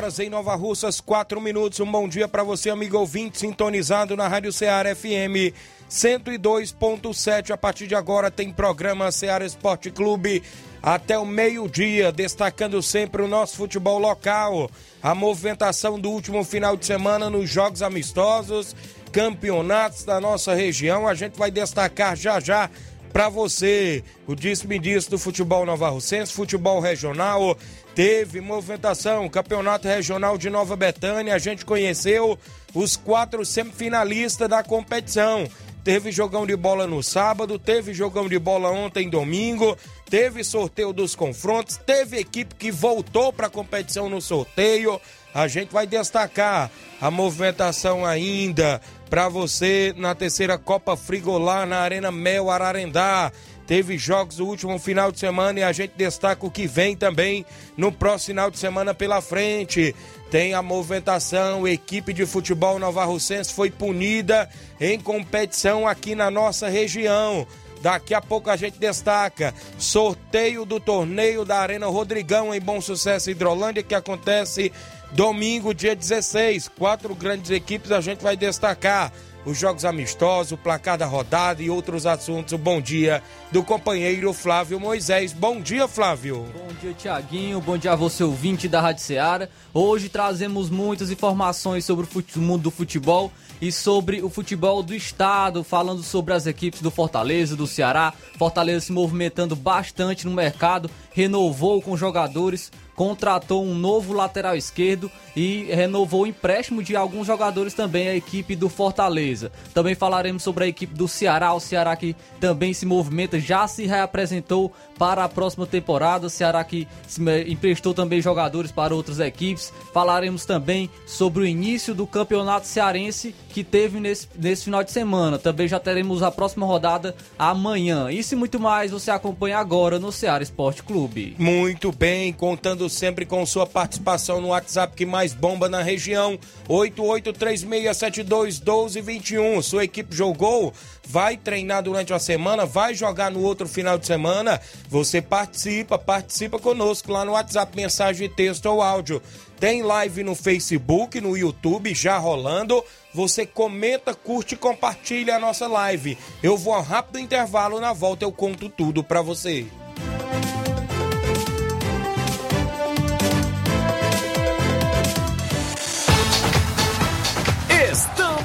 Horas em Nova Russas, 4 minutos. Um bom dia para você, amigo ouvinte, sintonizado na Rádio Ceará FM 102.7. A partir de agora tem programa Ceará Esporte Clube até o meio-dia, destacando sempre o nosso futebol local, a movimentação do último final de semana nos jogos amistosos, campeonatos da nossa região. A gente vai destacar já já para você o disse-me-disse do futebol nova russense, futebol regional teve movimentação, Campeonato Regional de Nova Betânia, a gente conheceu os quatro semifinalistas da competição. Teve jogão de bola no sábado, teve jogão de bola ontem domingo, teve sorteio dos confrontos, teve equipe que voltou para a competição no sorteio. A gente vai destacar a movimentação ainda para você na terceira Copa Frigolá na Arena Mel Ararendá. Teve jogos no último final de semana e a gente destaca o que vem também no próximo final de semana pela frente. Tem a movimentação, a equipe de futebol Nova Russense foi punida em competição aqui na nossa região. Daqui a pouco a gente destaca sorteio do torneio da Arena Rodrigão em Bom Sucesso Hidrolândia que acontece domingo, dia 16. Quatro grandes equipes a gente vai destacar os jogos amistosos, o placar da rodada e outros assuntos. Bom dia do companheiro Flávio Moisés. Bom dia, Flávio. Bom dia, Tiaguinho. Bom dia a você, ouvinte da Rádio Ceará. Hoje trazemos muitas informações sobre o mundo do futebol e sobre o futebol do estado, falando sobre as equipes do Fortaleza, do Ceará. Fortaleza se movimentando bastante no mercado, renovou com jogadores, contratou um novo lateral esquerdo e renovou o empréstimo de alguns jogadores também a equipe do Fortaleza. Também falaremos sobre a equipe do Ceará, o Ceará que também se movimenta, já se reapresentou para a próxima temporada, o Ceará que emprestou também jogadores para outras equipes. Falaremos também sobre o início do campeonato cearense que teve nesse, nesse final de semana. Também já teremos a próxima rodada amanhã. Isso e muito mais você acompanha agora no Ceará Esporte Clube. Muito bem, contando sempre com sua participação no WhatsApp que mais bomba na região, 8836721221. Sua equipe jogou, vai treinar durante a semana, vai jogar no outro final de semana. Você participa, participa conosco lá no WhatsApp, mensagem, texto ou áudio. Tem live no Facebook, no YouTube já rolando. Você comenta, curte e compartilha a nossa live. Eu vou a um rápido intervalo, na volta eu conto tudo para você.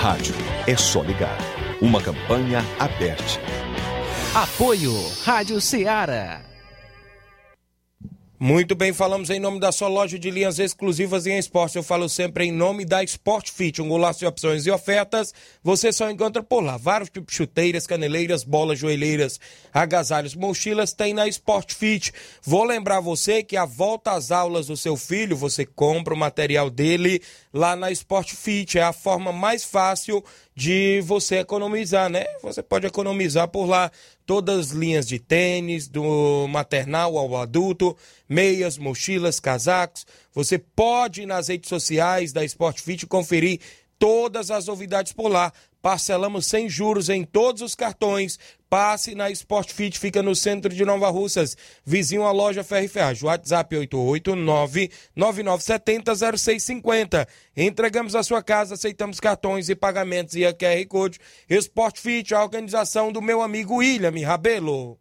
Rádio é só ligar. Uma campanha aberta. Apoio Rádio Ceará. Muito bem, falamos em nome da sua loja de linhas exclusivas em esporte. Eu falo sempre em nome da Sport Fit, um golaço de opções e ofertas. Você só encontra por lá vários tipos de chuteiras, caneleiras, bolas, joelheiras, agasalhos, mochilas, tem na Sport Fit. Vou lembrar você que a volta às aulas do seu filho, você compra o material dele lá na Sport Fit. É a forma mais fácil de você economizar, né? Você pode economizar por lá todas as linhas de tênis, do maternal ao adulto, meias, mochilas, casacos. Você pode ir nas redes sociais da Sport Fit conferir todas as novidades por lá. Parcelamos sem juros em todos os cartões. Passe na Sport Fit, fica no centro de Nova Russas, vizinho à loja Ferro Ferragem. WhatsApp 889-9970-0650. Entregamos a sua casa, aceitamos cartões e pagamentos e a QR Code. Sport Fit, a organização do meu amigo William Rabelo.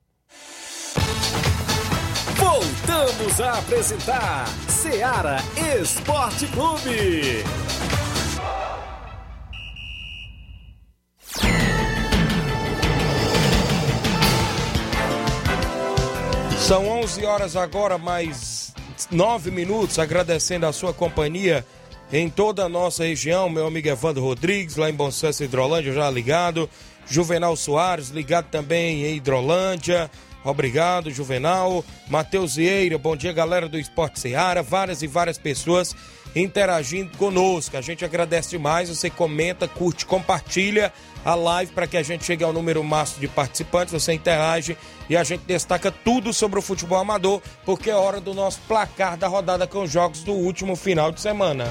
Voltamos a apresentar Seara Esporte Clube. São 11 horas agora, mais 9 minutos, agradecendo a sua companhia em toda a nossa região. Meu amigo Evandro Rodrigues, lá em Bom Sucesso, Hidrolândia, já ligado. Juvenal Soares, ligado também em Hidrolândia. Obrigado, Juvenal. Matheus Vieira, bom dia, galera do Esporte Seara. Várias e várias pessoas interagindo conosco. A gente agradece demais. Você comenta, curte, compartilha a live para que a gente chegue ao número máximo de participantes. Você interage e a gente destaca tudo sobre o futebol amador, porque é hora do nosso placar da rodada com os jogos do último final de semana.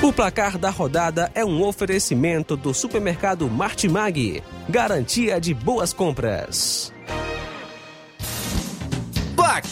O placar da rodada é um oferecimento do supermercado Martimag. Garantia de boas compras.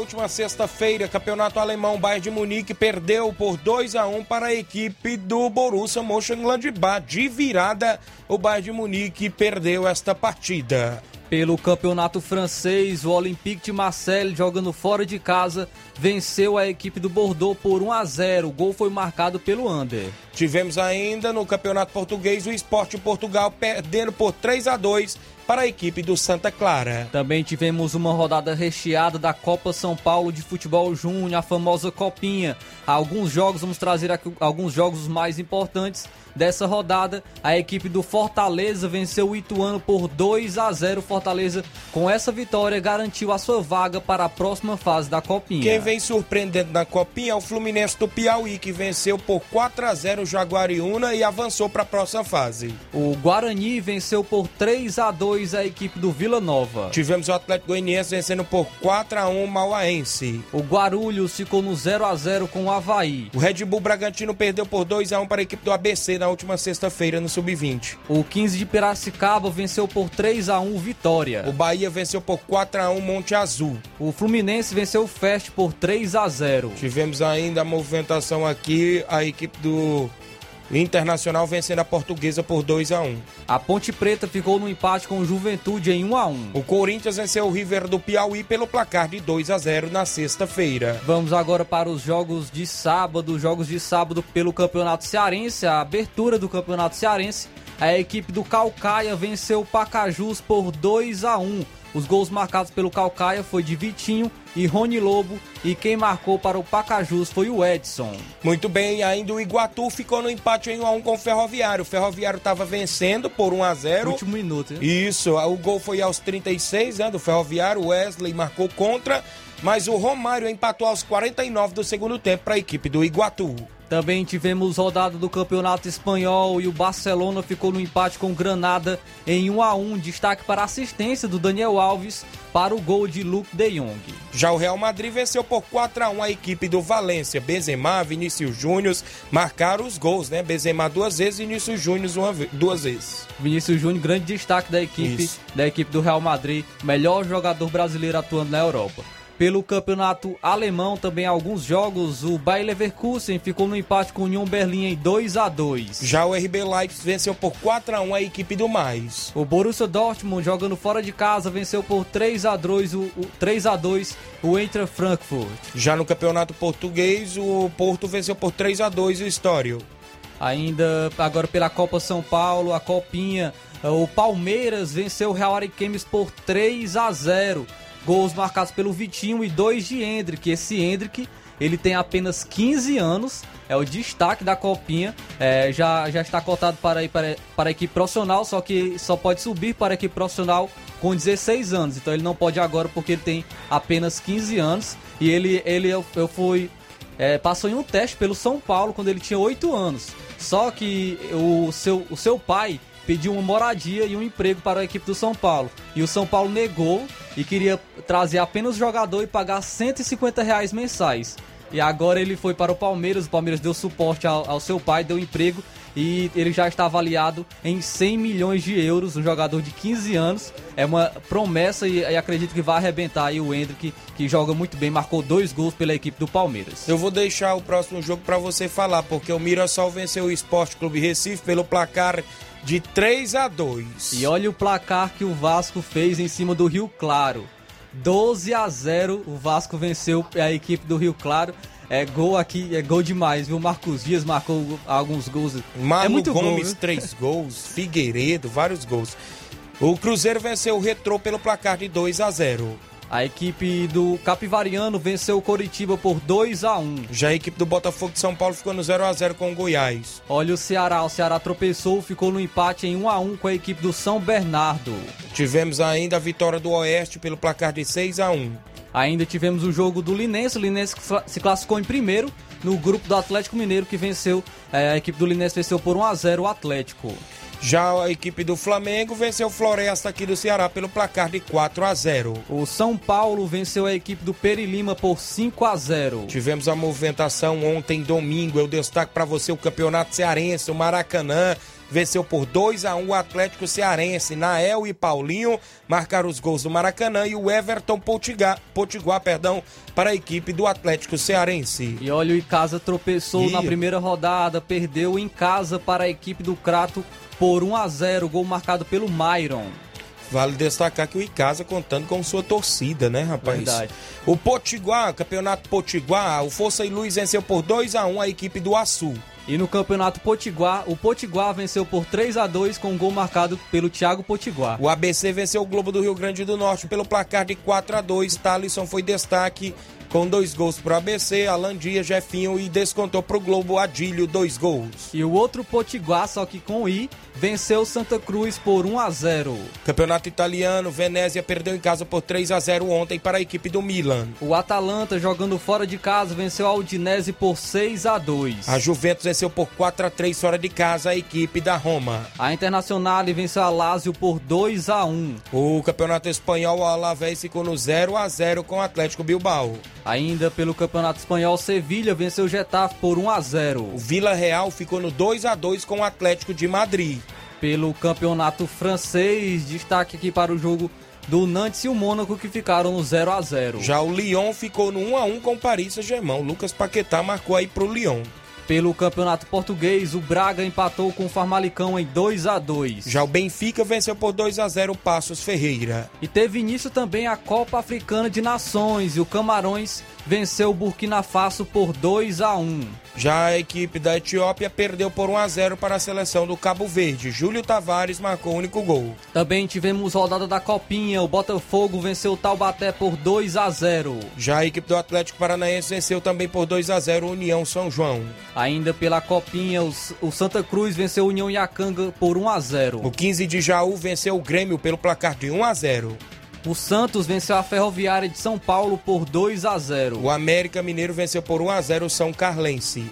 Última sexta-feira, campeonato alemão, Bayern de Munique perdeu por 2 a 1 para a equipe do Borussia Mönchengladbach. De virada, o Bayern de Munique perdeu esta partida. Pelo campeonato francês, o Olympique de Marseille, jogando fora de casa, venceu a equipe do Bordeaux por 1 a 0. O gol foi marcado pelo Under. Tivemos ainda no campeonato português o Esporte Portugal perdendo por 3 a 2 para a equipe do Santa Clara. Também tivemos uma rodada recheada da Copa São Paulo de Futebol Júnior, a famosa Copinha. Alguns jogos, vamos trazer aqui alguns jogos mais importantes dessa rodada. A equipe do Fortaleza venceu o Ituano por 2 a 0. Fortaleza, com essa vitória, garantiu a sua vaga para a próxima fase da Copinha. Quem vem surpreendendo na Copinha é o Fluminense do Piauí, que venceu por 4 a 0 o Jaguariúna e avançou para a próxima fase. O Guarani venceu por 3 a 2 a equipe do Vila Nova. Tivemos o Atlético Goianiense vencendo por 4 a 1 o Mauaense. O Guarulhos ficou no 0 a 0 com o Havaí. O Red Bull Bragantino perdeu por 2 a 1 para a equipe do ABC na última sexta-feira no Sub-20. O 15 de Piracicaba venceu por 3 a 1 Vitória. O Bahia venceu por 4 a 1 Monte Azul. O Fluminense venceu o Fest por 3 a 0. Tivemos ainda a movimentação aqui, a equipe do Internacional vencendo a Portuguesa por 2 a 1. A Ponte Preta ficou no empate com o Juventude em 1 a 1. O Corinthians venceu o River do Piauí pelo placar de 2 a 0 na sexta-feira. Vamos agora para os jogos de sábado, jogos de sábado pelo Campeonato Cearense, a abertura do Campeonato Cearense. A equipe do Calcaia venceu o Pacajus por 2 a 1. Os gols marcados pelo Calcaia foi de Vitinho e Rony Lobo e quem marcou para o Pacajus foi o Edson. Muito bem, ainda o Iguatu ficou no empate em 1 a 1 com o Ferroviário. O Ferroviário estava vencendo por 1 a 0. Último minuto, hein? Isso, o gol foi aos 36, né, do Ferroviário. Wesley marcou contra, mas o Romário empatou aos 49 do segundo tempo para a equipe do Iguatu. Também tivemos rodada do Campeonato Espanhol e o Barcelona ficou no empate com Granada em 1 a 1. Destaque para a assistência do Daniel Alves para o gol de Luke De Jong. Já o Real Madrid venceu por 4 a 1 a equipe do Valência. Benzema, Vinícius Júnior marcaram os gols, né? Benzema duas vezes e Vinícius Júnior uma duas vezes. Vinícius Júnior, grande destaque da equipe, Isso. da equipe do Real Madrid, melhor jogador brasileiro atuando na Europa. Pelo campeonato alemão, também alguns jogos, o Bayer Leverkusen ficou no empate com o Union Berlim em 2 a 2. Já o RB Leipzig venceu por 4 a 1 a equipe do Mais. O Borussia Dortmund, jogando fora de casa, venceu por 3 a 2 o, o 3 a 2 o Eintracht Frankfurt. Já no campeonato português, o Porto venceu por 3 a 2 o Estório. Ainda agora pela Copa São Paulo, a Copinha, o Palmeiras venceu o Real Ariquemes por 3 a 0. Gols marcados pelo Vitinho e dois de Hendrick. Esse Hendrick, ele tem apenas 15 anos, é o destaque da Copinha, é, já, já está cotado para ir para, para a equipe profissional, só que só pode subir para a equipe profissional com 16 anos. Então ele não pode agora porque ele tem apenas 15 anos. E ele, ele eu, eu fui é, passou em um teste pelo São Paulo quando ele tinha 8 anos. Só que o seu, o seu pai pediu uma moradia e um emprego para a equipe do São Paulo. E o São Paulo negou e queria trazer apenas o jogador e pagar 150 reais mensais. E agora ele foi para o Palmeiras, o Palmeiras deu suporte ao, ao seu pai, deu emprego e ele já está avaliado em 100 milhões de euros, um jogador de 15 anos. É uma promessa e, e acredito que vai arrebentar aí o Hendrick, que joga muito bem, marcou dois gols pela equipe do Palmeiras. Eu vou deixar o próximo jogo para você falar, porque o Mirassol venceu o Esporte Clube Recife pelo placar de 3 a 2. E olha o placar que o Vasco fez em cima do Rio Claro. 12 a 0 o Vasco venceu a equipe do Rio Claro. É gol aqui, é gol demais, viu? Marcos Dias marcou alguns gols. Mano é muito gol, Gomes, viu? três gols. Figueiredo, vários gols. O Cruzeiro venceu o Retrô pelo placar de 2 a 0. A equipe do Capivariano venceu o Coritiba por 2 a 1 Já a equipe do Botafogo de São Paulo ficou no 0 a 0 com o Goiás. Olha o Ceará, o Ceará tropeçou, ficou no empate em 1 a 1 com a equipe do São Bernardo. Tivemos ainda a vitória do Oeste pelo placar de 6 a 1. Ainda tivemos o jogo do Linense, o Linense se classificou em primeiro no grupo do Atlético Mineiro que venceu, eh, a equipe do Linense venceu por 1 a 0 o Atlético. Já a equipe do Flamengo venceu o Floresta aqui do Ceará pelo placar de 4 a 0. O São Paulo venceu a equipe do Perilima por 5 a 0. Tivemos a movimentação ontem, domingo. Eu destaco para você o Campeonato Cearense, o Maracanã. Venceu por 2 a 1 o Atlético Cearense. Nael e Paulinho marcaram os gols do Maracanã e o Everton Potiguar, Potiguar perdão, para a equipe do Atlético Cearense. E olha, o Icasa tropeçou Ih. na primeira rodada, perdeu em casa para a equipe do Crato por 1 a 0, gol marcado pelo Myron. Vale destacar que o Icasa contando com sua torcida, né, rapaz? Verdade. O Potiguar, Campeonato Potiguar, o Força e Luz venceu por 2 a 1 a equipe do Açu. E no Campeonato Potiguar, o Potiguar venceu por 3 a 2 com um gol marcado pelo Thiago Potiguar. O ABC venceu o Globo do Rio Grande do Norte pelo placar de 4 a 2. Thalisson foi destaque com dois gols pro ABC, Alan Dias, Jefinho e descontou pro Globo Adílio dois gols. E o outro Potiguar, só que com I, venceu o Santa Cruz por 1 a 0. Campeonato Italiano, Venezia perdeu em casa por 3 a 0 ontem para a equipe do Milan. O Atalanta, jogando fora de casa, venceu a Udinese por 6 a 2. A Juventus venceu por 4 a 3 fora de casa a equipe da Roma. A Internacional venceu a Lazio por 2 a 1. O Campeonato Espanhol, o Alavés ficou no 0 a 0 com o Atlético Bilbao. Ainda pelo Campeonato Espanhol, Sevilha venceu o Getafe por 1 a 0. O Vila Real ficou no 2 a 2 com o Atlético de Madrid. Pelo Campeonato Francês, destaque aqui para o jogo do Nantes e o Mônaco que ficaram no 0 a 0. Já o Lyon ficou no 1 a 1 com o Paris Saint-Germain. O Lucas Paquetá marcou aí pro Lyon. Pelo Campeonato Português, o Braga empatou com o Farmalicão em 2 a 2. Já o Benfica venceu por 2 a 0 o Passos Ferreira. E teve início também a Copa Africana de Nações e o Camarões venceu o Burkina Faso por 2 a 1. Já a equipe da Etiópia perdeu por 1 a 0 para a seleção do Cabo Verde. Júlio Tavares marcou o único gol. Também tivemos rodada da Copinha, o Botafogo venceu o Taubaté por 2 a 0. Já a equipe do Atlético Paranaense venceu também por 2 a 0 o União São João. Ainda pela Copinha, o Santa Cruz venceu o União Iacanga por 1 a 0. O 15 de Jaú venceu o Grêmio pelo placar de 1 a 0. O Santos venceu a Ferroviária de São Paulo por 2 a 0. O América Mineiro venceu por 1 a 0 o São Carlense.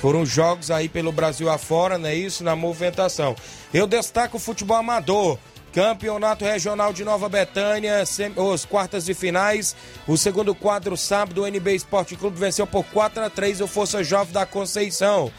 Foram jogos aí pelo Brasil afora, não é isso? Na movimentação. Eu destaco o futebol amador. Campeonato Regional de Nova Betânia, os quartas de finais. O segundo quadro, sábado, o NB Esporte Clube venceu por 4 a 3 o Força Jovem da Conceição.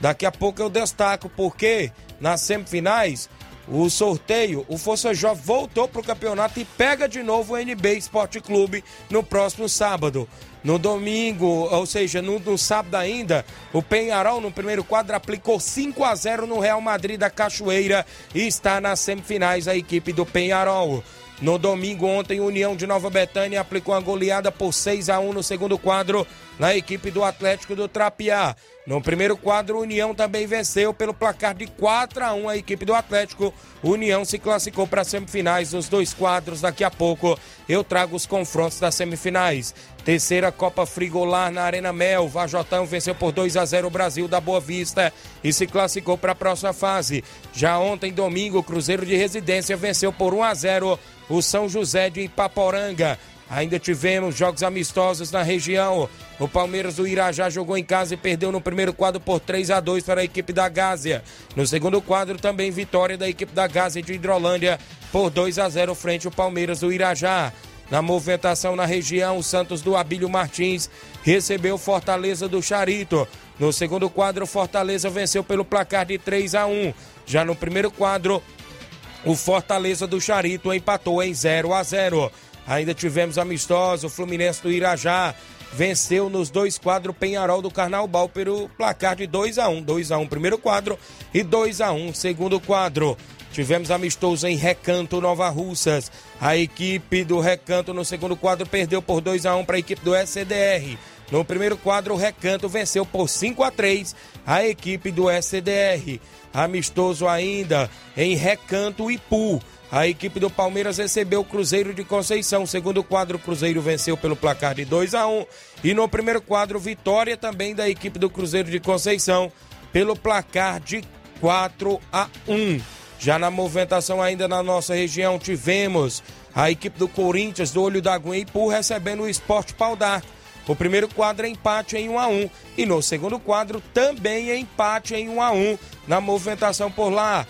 Daqui a pouco eu destaco porque nas semifinais, o sorteio, o Força Jovem voltou para o campeonato e pega de novo o NB Esporte Clube no próximo sábado. No domingo, ou seja, no, no, sábado ainda, o Penharol no primeiro quadro aplicou 5 a 0 no Real Madrid da Cachoeira e está nas semifinais a equipe do Penharol. No domingo, ontem, União de Nova Betânia aplicou uma goleada por 6 a 1 no segundo quadro na equipe do Atlético do Trapiá. No primeiro quadro, União também venceu pelo placar de 4 a 1 a equipe do Atlético. União se classificou para as semifinais dos dois quadros. Daqui a pouco eu trago os confrontos das semifinais. Terceira Copa Frigolar na Arena Mel. Vajotão venceu por 2 a 0 o Brasil da Boa Vista e se classificou para a próxima fase. Já ontem, domingo, o Cruzeiro de Residência venceu por 1 a 0 o São José de Ipaporanga. Ainda tivemos jogos amistosos na região. O Palmeiras do Irajá jogou em casa e perdeu no primeiro quadro por 3 a 2 para a equipe da Gásia. No segundo quadro, também vitória da equipe da Gásia de Hidrolândia por 2 a 0 frente ao Palmeiras do Irajá. Na movimentação na região, o Santos do Abílio Martins recebeu Fortaleza do Charito. No segundo quadro, Fortaleza venceu pelo placar de 3 a 1. Já no primeiro quadro, o Fortaleza do Charito empatou em 0 a 0. Ainda tivemos amistoso, o Fluminense do Irajá venceu nos dois quadros Penharol do Carnaubal pelo placar de 2 a 1 2 a 1 primeiro quadro e 2 a 1 segundo quadro. Tivemos amistoso em Recanto, Nova Russas. A equipe do Recanto no segundo quadro perdeu por 2 a 1 para a equipe do SDR. No primeiro quadro, o Recanto venceu por 5 a 3 a equipe do SDR. Amistoso ainda em Recanto Ipu. A equipe do Palmeiras recebeu o Cruzeiro de Conceição. Segundo quadro, o Cruzeiro venceu pelo placar de 2 a 1 E no primeiro quadro, vitória também da equipe do Cruzeiro de Conceição pelo placar de 4 a 1 Já na movimentação ainda na nossa região, tivemos a equipe do Corinthians do Olho da Água e Ipu recebendo o Esporte Pau d'Arco. O primeiro quadro é empate em 1 a 1 e no segundo quadro também é empate em 1 a 1 na movimentação por lá.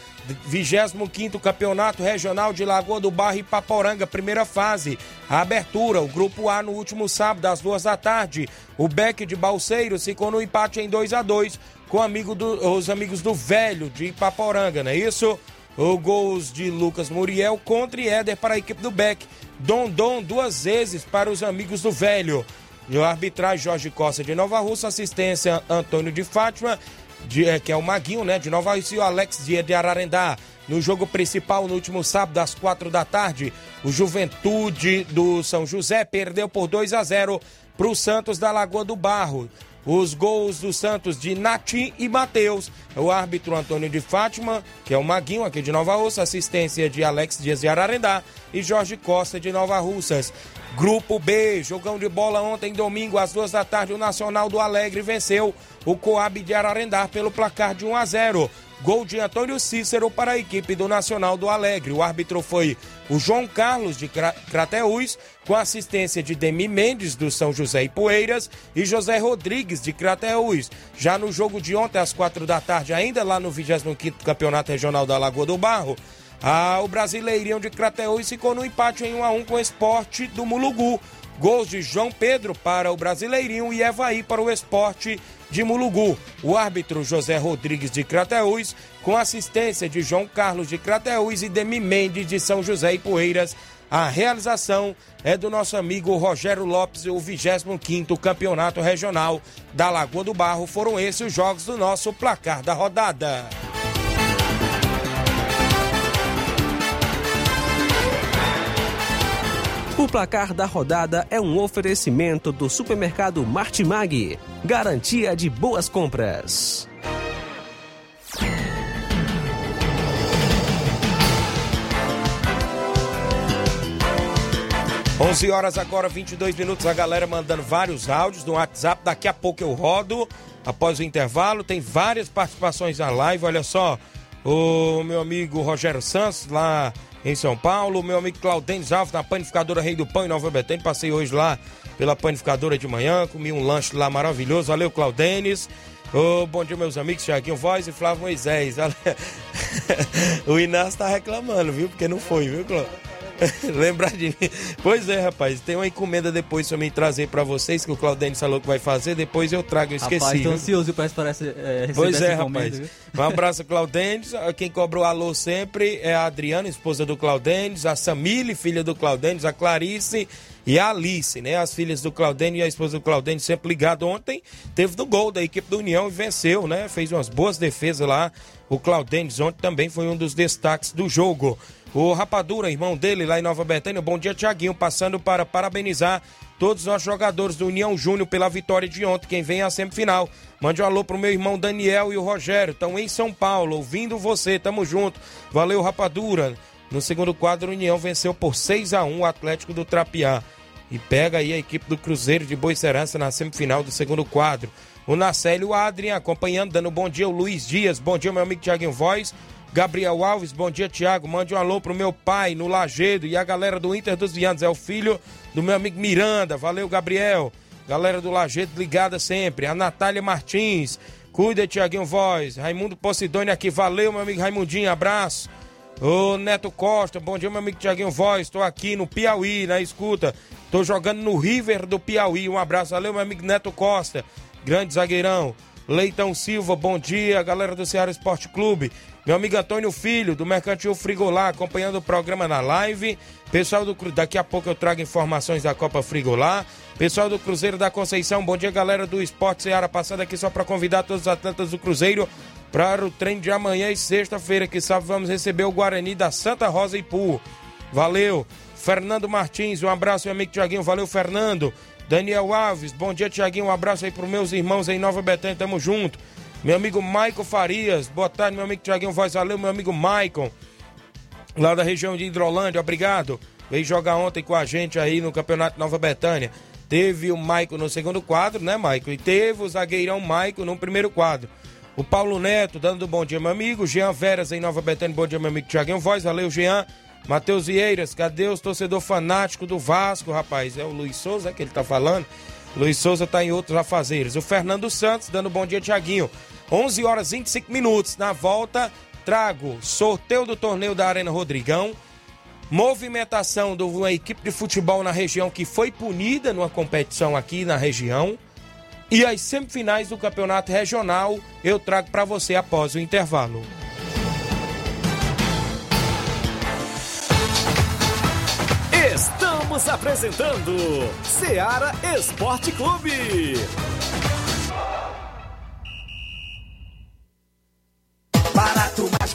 25º Campeonato Regional de Lagoa do Barro e Paporanga, primeira fase. A abertura, o grupo A no último sábado às duas da tarde. O Beck de Balseiro ficou no empate em 2 a 2 com amigo do, os amigos do Velho de Paporanga, não é isso? O gols de Lucas Muriel contra Éder para a equipe do Beck. Dondon duas vezes para os amigos do Velho. E o arbitragem Jorge Costa de Nova Russa, assistência Antônio de Fátima de, é, que é o Maguinho, né, de Nova Rússia, e o Alex Dia de Ararendá. No jogo principal, no último sábado, às quatro da tarde, o Juventude do São José perdeu por 2 a 0 para o Santos da Lagoa do Barro. Os gols do Santos de Natim e Matheus. O árbitro Antônio de Fátima, que é o Maguinho aqui de Nova Russa, assistência de Alex Dias de Ararendá e Jorge Costa de Nova Russas. Grupo B, jogão de bola ontem, domingo, às duas da tarde, o Nacional do Alegre venceu o Coab de Ararendá pelo placar de 1 a 0. Gol de Antônio Cícero para a equipe do Nacional do Alegre. O árbitro foi o João Carlos de Crateús, com assistência de Demi Mendes do São José e Poeiras e José Rodrigues de Crateús. Já no jogo de ontem, às quatro da tarde, ainda lá no 25º Campeonato Regional da Lagoa do Barro, ah, o Brasileirão de Crateús ficou no empate em 1 a 1 com o esporte do Mulugu. Gols de João Pedro para o Brasileirinho e Evaí para o esporte de Mulugu. O árbitro José Rodrigues de Crateús, com assistência de João Carlos de Crateús e Demi Mendes de São José e Poeiras. A realização é do nosso amigo Rogério Lopes, o 25º Campeonato Regional da Lagoa do Barro. Foram esses os jogos do nosso placar da rodada. O placar da rodada é um oferecimento do supermercado Martimag. Garantia de boas compras. Onze horas agora, 22 minutos. A galera mandando vários áudios no WhatsApp. Daqui a pouco eu rodo. Após o intervalo, tem várias participações na live. Olha só, o meu amigo Rogério Santos, lá em São Paulo. Meu amigo Claudênis Alves, na panificadora Rei do Pão em Nova Betânia. Passei hoje lá pela panificadora de manhã, comi um lanche lá maravilhoso. Valeu, Claudênis. Oh, bom dia, meus amigos, Tiaguinho Voz e Flávio Moisés. o Inácio tá reclamando, viu? Porque não foi, viu, Cláudio? Lembrar de mim. Pois é, rapaz. Tem uma encomenda depois pra mim trazer pra vocês, que o Claudênio falou que vai fazer. Depois eu trago, eu esqueci. Rapaz, tô ansioso pra é, receber Pois é, essa encomenda, rapaz. viu? Um abraço, Claudênis. Quem cobra o alô sempre é a Adriana, esposa do Claudênis, a Samile, filha do Claudênis, a Clarice e a Alice, né? As filhas do Claudênio e a esposa do Claudênio sempre ligado ontem. Teve no gol da equipe do União e venceu, né? Fez umas boas defesas lá. O Claudênis ontem também foi um dos destaques do jogo. O Rapadura, irmão dele lá em Nova Betânia, bom dia, Tiaguinho, passando para parabenizar todos os nossos jogadores do União Júnior pela vitória de ontem, quem vem à semifinal. Mande um alô pro meu irmão Daniel e o Rogério, estão em São Paulo, ouvindo você, tamo junto. Valeu, Rapadura. No segundo quadro, o União venceu por 6 a 1 o Atlético do Trapiá. E pega aí a equipe do Cruzeiro de Boa Serança na semifinal do segundo quadro. O Nacélio Adrien acompanhando, dando bom dia. O Luiz Dias, bom dia, meu amigo Tiaguinho Voz. Gabriel Alves, bom dia, Tiago. Mande um alô pro meu pai no Lagedo e a galera do Inter dos Vianos. É o filho do meu amigo Miranda. Valeu, Gabriel. Galera do Lagedo ligada sempre. A Natália Martins. Cuida, Tiaguinho Voz. Raimundo Posidônio aqui. Valeu, meu amigo Raimundinho. Abraço. Ô Neto Costa, bom dia, meu amigo Tiaguinho Voz. Estou aqui no Piauí, na escuta. Estou jogando no River do Piauí. Um abraço, valeu, meu amigo Neto Costa, grande zagueirão. Leitão Silva, bom dia, galera do Ceará Esporte Clube. Meu amigo Antônio Filho, do Mercantil Frigolá, acompanhando o programa na live. Pessoal do daqui a pouco eu trago informações da Copa Frigolá. Pessoal do Cruzeiro da Conceição, bom dia, galera do Esporte Ceará, passando aqui só para convidar todos os atletas do Cruzeiro para o treino de amanhã e sexta-feira, que sabe vamos receber o Guarani da Santa Rosa e Pu. Valeu. Fernando Martins, um abraço, meu amigo Tiaguinho. Valeu, Fernando. Daniel Alves, bom dia, Tiaguinho. Um abraço aí pros meus irmãos em Nova Betânia, tamo junto. Meu amigo Maicon Farias, boa tarde, meu amigo Tiaguinho Voz. Valeu, meu amigo Maicon, lá da região de Hidrolândia, obrigado. Veio jogar ontem com a gente aí no Campeonato Nova Betânia. Teve o Maicon no segundo quadro, né, Maicon? E teve o zagueirão Maicon no primeiro quadro. O Paulo Neto dando bom dia, meu amigo. Jean Veras em Nova Betânia, bom dia, meu amigo Tiaguinho Voz. Valeu, Jean. Matheus Vieiras, cadê os torcedor fanático do Vasco, rapaz? É o Luiz Souza que ele tá falando. Luiz Souza tá em outros afazeres. O Fernando Santos dando bom dia, Tiaguinho. 11 horas e 25 minutos. Na volta, trago sorteio do torneio da Arena Rodrigão. Movimentação de uma equipe de futebol na região que foi punida numa competição aqui na região. E as semifinais do campeonato regional eu trago para você após o intervalo. Estamos apresentando Seara Esporte Clube. Barato, mais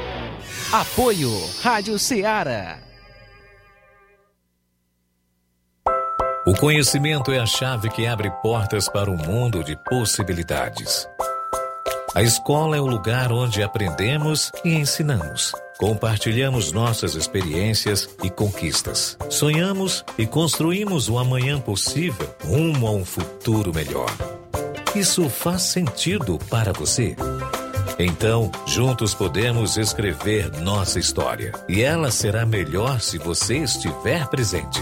Apoio Rádio Ceará. O conhecimento é a chave que abre portas para um mundo de possibilidades. A escola é o lugar onde aprendemos e ensinamos. Compartilhamos nossas experiências e conquistas. Sonhamos e construímos o amanhã possível rumo a um futuro melhor. Isso faz sentido para você? Então, juntos podemos escrever nossa história. E ela será melhor se você estiver presente.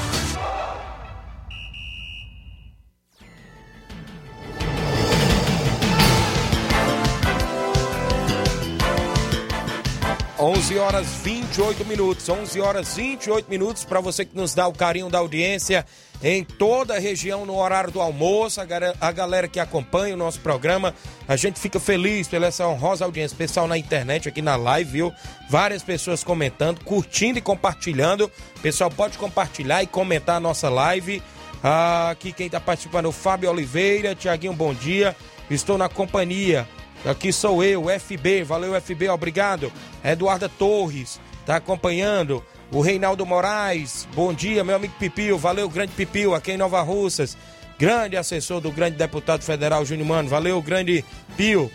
11 horas 28 minutos. 11 horas 28 minutos para você que nos dá o carinho da audiência em toda a região no horário do almoço. A, galera que acompanha o nosso programa, a gente fica feliz pela essa honrosa audiência. Pessoal na internet, aqui na live, viu? Várias pessoas comentando, curtindo e compartilhando. Pessoal, pode compartilhar e comentar a nossa live. Aqui quem está participando é o Fábio Oliveira. Tiaguinho, bom dia. Estou na companhia. Aqui sou eu, FB. Valeu, FB, obrigado. Eduarda Torres está acompanhando. O Reinaldo Moraes, bom dia, meu amigo Pipio. Valeu, grande Pipio, aqui em Nova Russas. Grande assessor do grande deputado federal Júnior Mano. Valeu, grande Pio.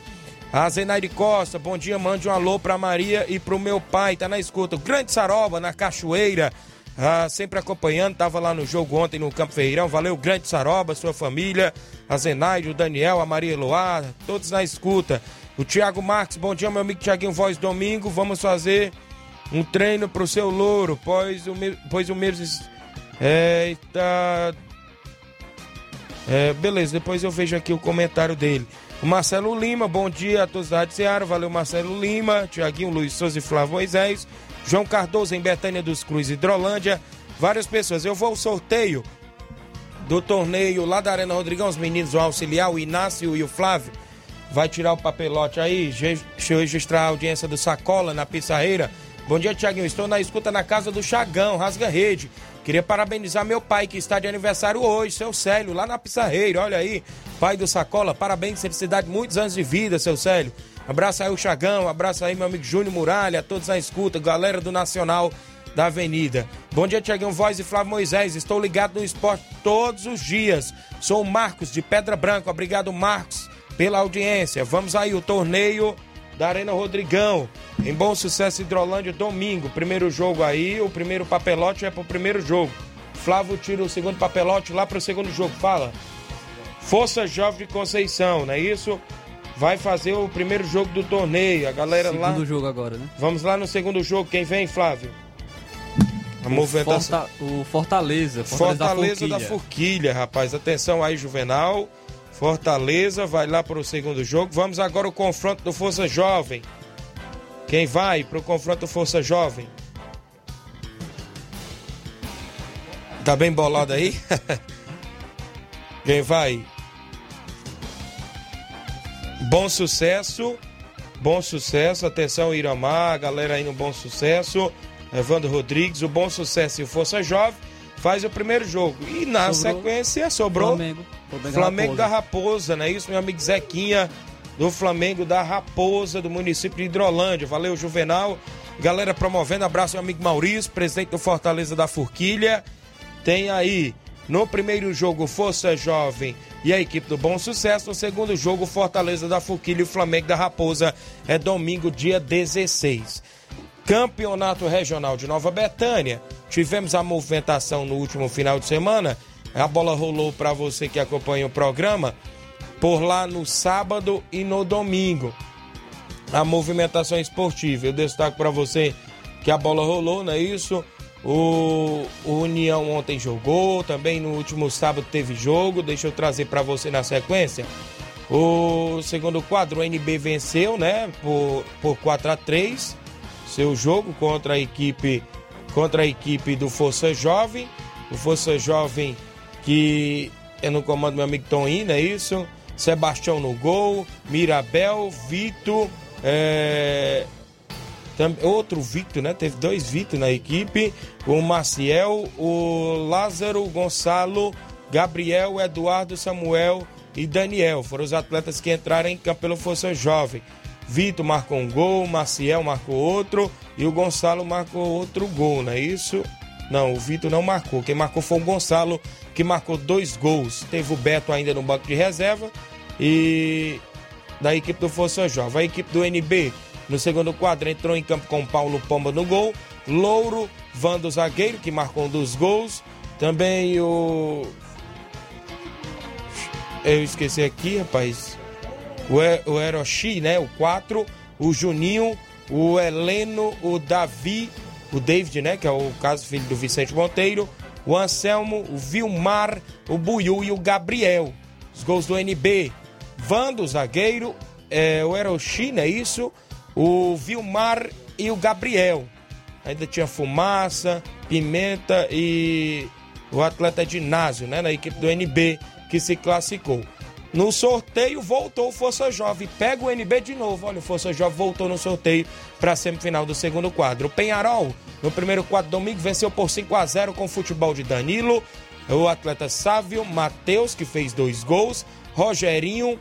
A Zenaide Costa, bom dia, mande um alô pra Maria e pro meu pai, tá na escuta. O grande Saroba, na Cachoeira, ah, sempre acompanhando, tava lá no jogo ontem no Campo Ferreirão. Valeu, grande Saroba, sua família, a Zenaide, o Daniel, a Maria Eloá, todos na escuta. O Thiago Marques, bom dia, meu amigo Thiaguinho Voz Domingo. Vamos fazer um treino pro seu louro, pois o, me- pois o mesmo. É, tá, é, beleza, depois eu vejo aqui o comentário dele. O Marcelo Lima, bom dia a todos da Rádio Seara. Valeu, Marcelo Lima, Tiaguinho, Luiz Souza e Flávio Moisés. João Cardoso em Betânia dos Cruz, Hidrolândia. Várias pessoas. Eu vou ao sorteio do torneio lá da Arena Rodrigão. Os meninos vão auxiliar, o Inácio e o Flávio. Vai tirar o papelote aí. Deixa eu registrar a audiência do Sacola na Pissarreira. Bom dia, Tiaguinho. Estou na escuta na casa do Chagão, Rasga Rede. Queria parabenizar meu pai, que está de aniversário hoje, seu Célio, lá na Pissarreira. Olha aí, pai do Sacola. Parabéns, felicidade, muitos anos de vida, seu Célio. Abraço aí o Chagão, abraço aí meu amigo Júnior Muralha, todos na escuta, galera do Nacional da Avenida. Bom dia, Tiaguinho Voz e Flávio Moisés. Estou ligado no esporte todos os dias. Sou o Marcos de Pedra Branca. Obrigado, Marcos, pela audiência. Vamos aí, o torneio da Arena Rodrigão. Em Bom Sucesso Hidrolândia, domingo. Primeiro jogo aí, o primeiro papelote é pro primeiro jogo. Flávio tira o segundo papelote lá pro segundo jogo. Fala. Força Jovem de Conceição, não é isso? Vai fazer o primeiro jogo do torneio. A galera lá. Segundo jogo agora, né? Vamos lá no segundo jogo. Quem vem, Flávio? A O movimentação. Forta- O Fortaleza. Fortaleza da Forquilha. Forquilha, rapaz. Atenção aí, Juvenal. Fortaleza vai lá para o segundo jogo. Vamos agora ao confronto do Força Jovem. Quem vai para o confronto do Força Jovem? Tá bem bolado aí? Quem vai? Bom sucesso. Bom sucesso. Atenção, Iramar, galera aí no Bom Sucesso. Evandro Rodrigues, o Bom Sucesso e o Força Jovem faz o primeiro jogo. E na Sobrou sequência sobrou Flamengo. Flamengo Flamengo Raposa. da Raposa, não é isso, meu amigo Zequinha, do Flamengo da Raposa, do município de Hidrolândia. Valeu, Juvenal. Galera promovendo, abraço, meu amigo Maurício, presidente do Fortaleza da Forquilha. Tem aí no primeiro jogo Força Jovem e a equipe do Bom Sucesso. No segundo jogo, Fortaleza da Forquilha e o Flamengo da Raposa. É domingo, dia 16. Campeonato Regional de Nova Betânia. Tivemos a movimentação no último final de semana. A bola rolou para você que acompanha o programa por lá no sábado e no domingo. A movimentação esportiva. Eu destaco para você que a bola rolou, não é isso? O, União ontem jogou, também no último sábado teve jogo. Deixa eu trazer para você na sequência. O segundo quadro, o NB venceu, né? Por, por 4 a 3 seu jogo contra a equipe contra a equipe do Força Jovem. O Força Jovem que é no comando do meu amigo Toninho, é isso? Sebastião no gol, Mirabel, Vitor, é, outro Victor, né? Teve dois Victor na equipe. O Maciel, o Lázaro, Gonçalo, Gabriel, Eduardo, Samuel e Daniel. Foram os atletas que entraram em campo pelo Força Jovem. Vitor marcou um gol, Maciel marcou outro e o Gonçalo marcou outro gol, não é isso? Não, o Vitor não marcou. Quem marcou foi o Gonçalo, que marcou dois gols. Teve o Beto ainda no banco de reserva e da equipe do Força Jovem. A equipe do NB no segundo quadro entrou em campo com Paulo Pomba no gol, Louro, Vando zagueiro, que marcou um dos gols. Também o. Eu esqueci aqui, rapaz. O, o Eroshi, né? O 4. O Juninho, o Heleno, o Davi, o David, né? Que é o caso filho do Vicente Monteiro. O Anselmo, o Vilmar, o Buiu e o Gabriel. Os gols do NB. Vando, zagueiro. É, o Eroshi, é Isso. O Vilmar e o Gabriel. Ainda tinha Fumaça, Pimenta e o atleta Dinásio, né? Na equipe do NB que se classificou. No sorteio voltou o Força Jovem. Pega o NB de novo. Olha, o Força Jovem voltou no sorteio para a semifinal do segundo quadro. O Penharol, no primeiro quadro domingo, venceu por 5 a 0 com o futebol de Danilo. O atleta Sávio, Matheus, que fez dois gols. Rogerinho,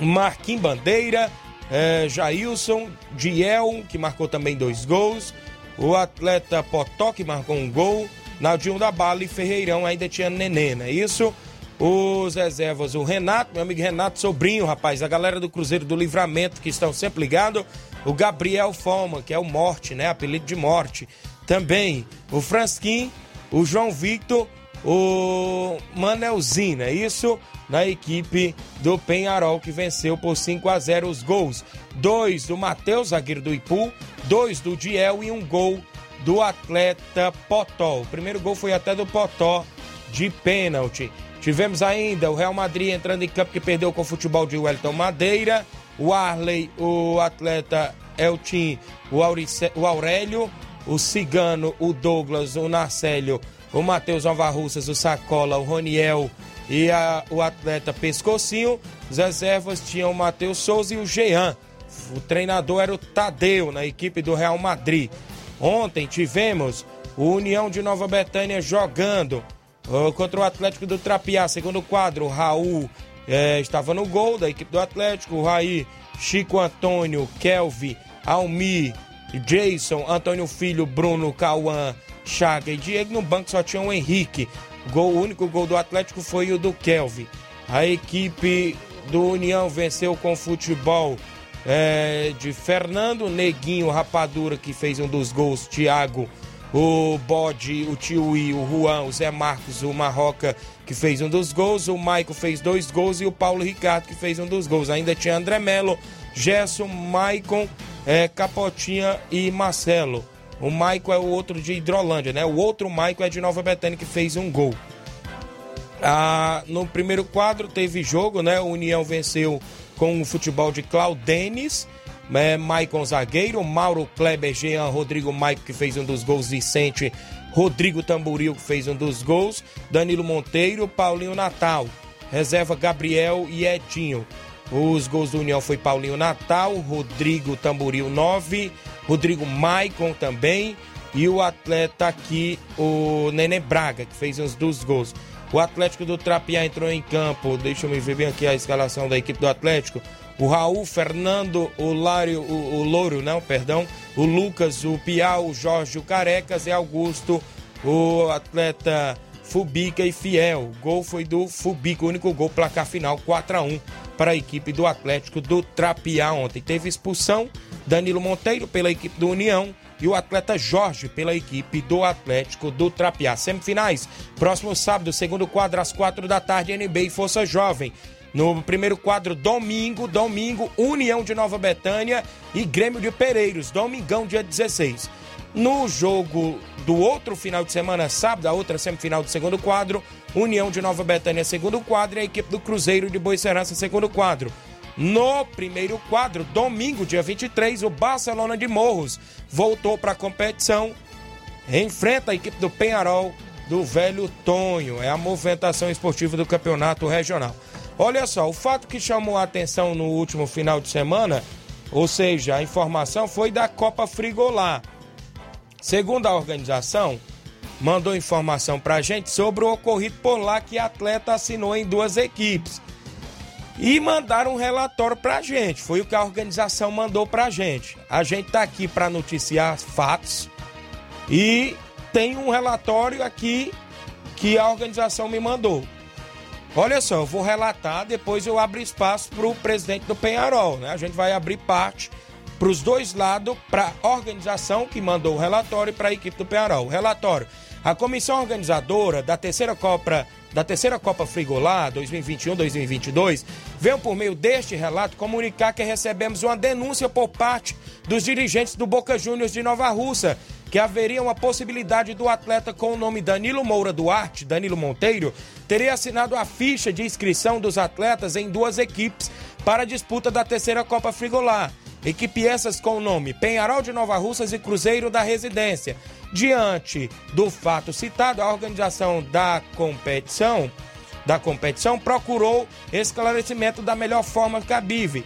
Marquinhos Bandeira, é, Jailson, Diel, que marcou também dois gols. O atleta Potó, que marcou um gol. Naldinho da Bala e Ferreirão ainda tinha Nenê, não é isso? Os reservas, o Renato, meu amigo Renato Sobrinho, rapaz, a galera do Cruzeiro do Livramento que estão sempre ligados. O Gabriel Foma, que é o Morte, né? Apelido de Morte. Também o Fransquim, o João Victor, o Manelzinho, é isso? Na equipe do Penharol, que venceu por 5 a 0 os gols. Dois do Matheus, zagueiro do Ipu, dois do Diel e um gol do atleta Potó. O primeiro gol foi até do Potó de pênalti. Tivemos ainda o Real Madrid entrando em campo que perdeu com o futebol de Wellington Madeira. O Arley, o atleta Eltim, o, Aurice, o Aurélio, o Cigano, o Douglas, o Narcélio, o Matheus Alvarruças, o Sacola, o Roniel e a, o atleta Pescocinho. Os reservas tinham o Matheus Souza e o Jean. O treinador era o Tadeu, na equipe do Real Madrid. Ontem tivemos o União de Nova Betânia jogando contra o Atlético do Trapiá. Segundo quadro, Raul eh, estava no gol da equipe do Atlético. Raí, Chico Antônio, Kelvi, Almi, Jason, Antônio Filho, Bruno, Cauã, Chaga e Diego. No banco só tinha o Henrique. Gol, o único gol do Atlético foi o do Kelvin. A equipe do União venceu com futebol é, de Fernando Neguinho Rapadura, que fez um dos gols, Thiago, o Bode, o Tiuí, o Juan, o Zé Marcos, o Marroca, que fez um dos gols, o Maico fez dois gols e o Paulo Ricardo, que fez um dos gols. Ainda tinha André Melo, Gerson, Maicon, é, Capotinha e Marcelo. O Maico é o outro de Hidrolândia, né? O outro Maico é de Nova Betânia que fez um gol. Ah, no primeiro quadro teve jogo, né? O União venceu com o futebol de Claudenes, é, Maicon zagueiro, Mauro Kleber, Jean, Rodrigo Maico que fez um dos gols, Vicente, Rodrigo Tamboril que fez um dos gols, Danilo Monteiro, Paulinho Natal, reserva Gabriel e Edinho. Os gols do União foi Paulinho Natal, Rodrigo Tamboril 9, Rodrigo Maicon também e o atleta aqui, o Nenê Braga, que fez uns dos gols. O Atlético do Trapiá entrou em campo, deixa eu me ver bem aqui a escalação da equipe do Atlético. O Raul, Fernando, o Lário, o, o Louro, não, perdão, o Lucas, o Piau, o Jorge, o Carecas e Augusto, o atleta Fubica e Fiel. O gol foi do Fubica, o único gol, placar final 4 a 1 para a equipe do Atlético do Trapiá ontem. Teve expulsão Danilo Monteiro pela equipe do União e o atleta Jorge pela equipe do Atlético do Trapiá. Semifinais, próximo sábado, segundo quadro, às quatro da tarde, NB e Força Jovem. No primeiro quadro, domingo, domingo, União de Nova Betânia e Grêmio de Pereiros, domingão, dia 16. No jogo do outro final de semana, sábado, a outra semifinal do segundo quadro, União de Nova Betânia, segundo quadro, e a equipe do Cruzeiro de Boicerança, segundo quadro. No primeiro quadro, domingo, dia 23, o Barcelona de Morros voltou para a competição, enfrenta a equipe do Penharol do Velho Tonho. É a movimentação esportiva do campeonato regional. Olha só, o fato que chamou a atenção no último final de semana, ou seja, a informação foi da Copa Frigolá. Segundo a organização, mandou informação pra gente sobre o ocorrido por lá que atleta assinou em duas equipes. e mandaram um relatório para a gente. Foi o que a organização mandou para a gente. A gente está aqui para noticiar fatos e tem um relatório aqui que a organização me mandou. Olha só, eu vou relatar, depois eu abro espaço para o presidente do Penharol. Né? A gente vai abrir parte para os dois lados, para a organização que mandou o relatório e para a equipe do Penharol. O relatório. A comissão organizadora da terceira Copa da terceira Copa Frigolá 2021-2022 veio por meio deste relato comunicar que recebemos uma denúncia por parte dos dirigentes do Boca Juniors de Nova Russa que haveria uma possibilidade do atleta com o nome Danilo Moura Duarte, Danilo Monteiro, teria assinado a ficha de inscrição dos atletas em duas equipes para a disputa da terceira Copa Frigolá. Equipe essas com o nome Penharol de Nova Russas e Cruzeiro da Residência. Diante do fato citado, a organização da competição, da competição procurou esclarecimento da melhor forma cabível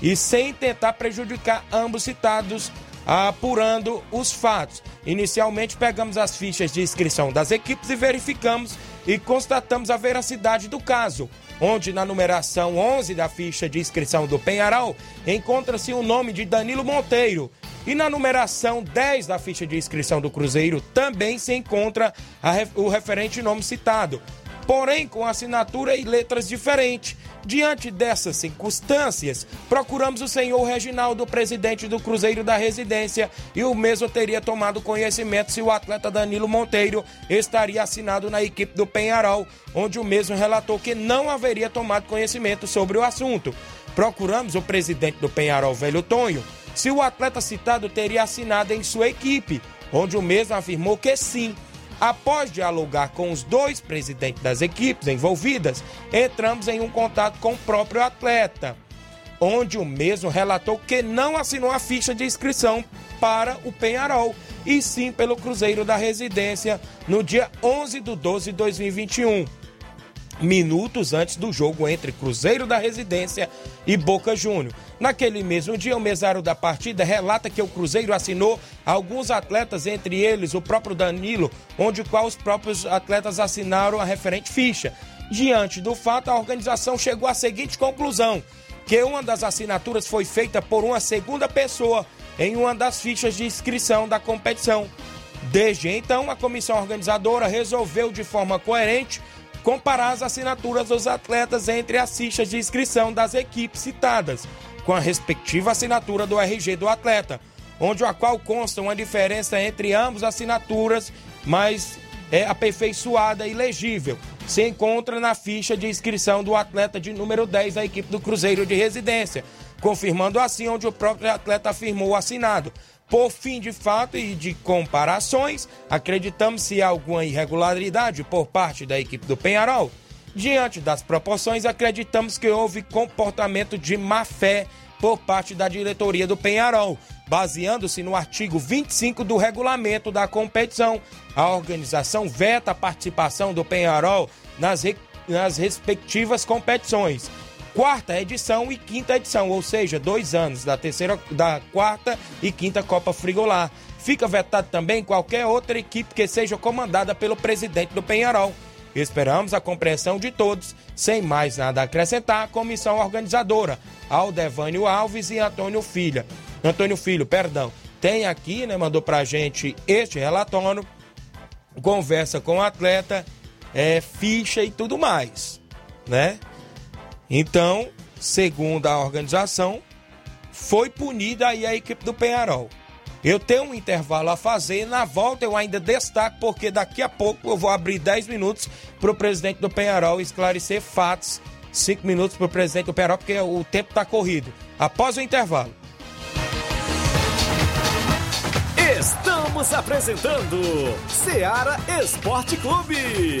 e sem tentar prejudicar ambos citados, apurando os fatos. Inicialmente pegamos as fichas de inscrição das equipes e verificamos e constatamos a veracidade do caso onde na numeração 11 da ficha de inscrição do Penharal encontra-se o nome de Danilo Monteiro. E na numeração 10 da ficha de inscrição do Cruzeiro também se encontra o referente nome citado, porém com assinatura e letras diferentes. Diante dessas circunstâncias, procuramos o senhor Reginaldo, presidente do Cruzeiro da Residência, e o mesmo teria tomado conhecimento se o atleta Danilo Monteiro estaria assinado na equipe do Penharol, onde o mesmo relatou que não haveria tomado conhecimento sobre o assunto. Procuramos o presidente do Penharol, Velho Tonho, se o atleta citado teria assinado em sua equipe, onde o mesmo afirmou que sim Após dialogar com os dois presidentes das equipes envolvidas, entramos em um contato com o próprio atleta, onde o mesmo relatou que não assinou a ficha de inscrição para o Penharol, e sim pelo Cruzeiro da Residência no dia 11 de 12 de 2021 minutos antes do jogo entre Cruzeiro da Residência e Boca Júnior. Naquele mesmo dia, o mesário da partida relata que o Cruzeiro assinou alguns atletas, entre eles o próprio Danilo, onde qual os próprios atletas assinaram a referente ficha. Diante do fato, a organização chegou à seguinte conclusão: que uma das assinaturas foi feita por uma segunda pessoa em uma das fichas de inscrição da competição. Desde então, a comissão organizadora resolveu de forma coerente comparar as assinaturas dos atletas entre as fichas de inscrição das equipes citadas, com a respectiva assinatura do RG do atleta, onde a qual consta uma diferença entre ambas assinaturas, mas é aperfeiçoada e legível. Se encontra na ficha de inscrição do atleta de número 10 da equipe do Cruzeiro de Residência, confirmando assim onde o próprio atleta afirmou assinado. Por fim de fato e de comparações, acreditamos se há alguma irregularidade por parte da equipe do Penharol. Diante das proporções, acreditamos que houve comportamento de má fé por parte da diretoria do Penharol, baseando-se no artigo 25 do regulamento da competição. A organização veta a participação do Penharol nas, re... nas respectivas competições quarta edição e quinta edição, ou seja, dois anos da terceira, da quarta e quinta Copa Frigolar. Fica vetado também qualquer outra equipe que seja comandada pelo presidente do Penharol. Esperamos a compreensão de todos. Sem mais nada a acrescentar, a comissão organizadora, Aldevânio Alves e Antônio Filho. Antônio Filho, perdão, tem aqui, né, mandou pra gente este relatório, conversa com o atleta, é, ficha e tudo mais, né? Então, segundo a organização, foi punida aí a equipe do Penharol. Eu tenho um intervalo a fazer, na volta eu ainda destaco, porque daqui a pouco eu vou abrir 10 minutos para o presidente do Penharol esclarecer fatos. 5 minutos para o presidente do Penharol, porque o tempo está corrido. Após o intervalo. Estamos apresentando Seara Esporte Clube.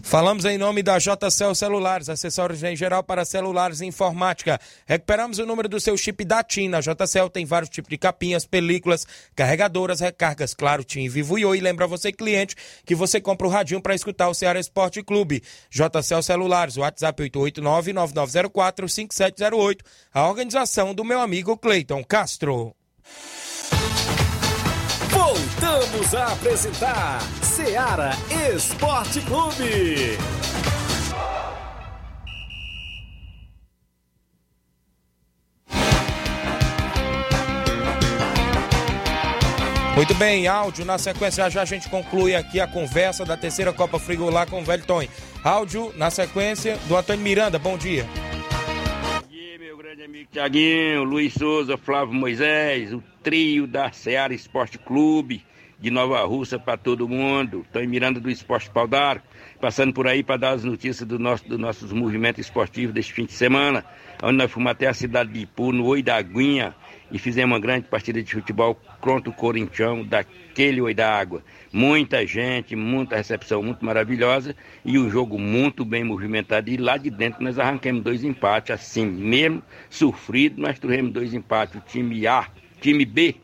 Falamos em nome da JCL Celulares, acessórios em geral para celulares e informática. Recuperamos o número do seu chip da TIM. Na JCL tem vários tipos de capinhas, películas, carregadoras, recargas, claro, TIM, Vivo e Oi. Lembra você, cliente, que você compra o radinho para escutar o Ceará Esporte Clube. JCL Celulares, WhatsApp 889-9904-5708. A organização do meu amigo Cleiton Castro. Voltamos a apresentar Seara Esporte Clube. Muito bem, áudio. Na sequência, já a gente conclui aqui a conversa da terceira Copa Frigolar com o Velho. Áudio na sequência do Antônio Miranda. Bom dia. Amigo Tiaguinho, Luiz Souza, Flávio Moisés, o trio da Seara Esporte Clube de Nova Russa para todo mundo. Estou em Miranda do Esporte Pau d'Arco, passando por aí para dar as notícias do nosso, dos nossos movimentos esportivos deste fim de semana, onde nós fomos até a cidade de Ipu, no Oi da Aguinha, e fizemos uma grande partida de futebol contra o Corinthians, daquele Oi da Água. Muita gente, muita recepção muito maravilhosa e o um jogo muito bem movimentado. E lá de dentro nós arrancamos dois empates, assim mesmo, sofrido, nós trouxemos dois empates. O time A, time B,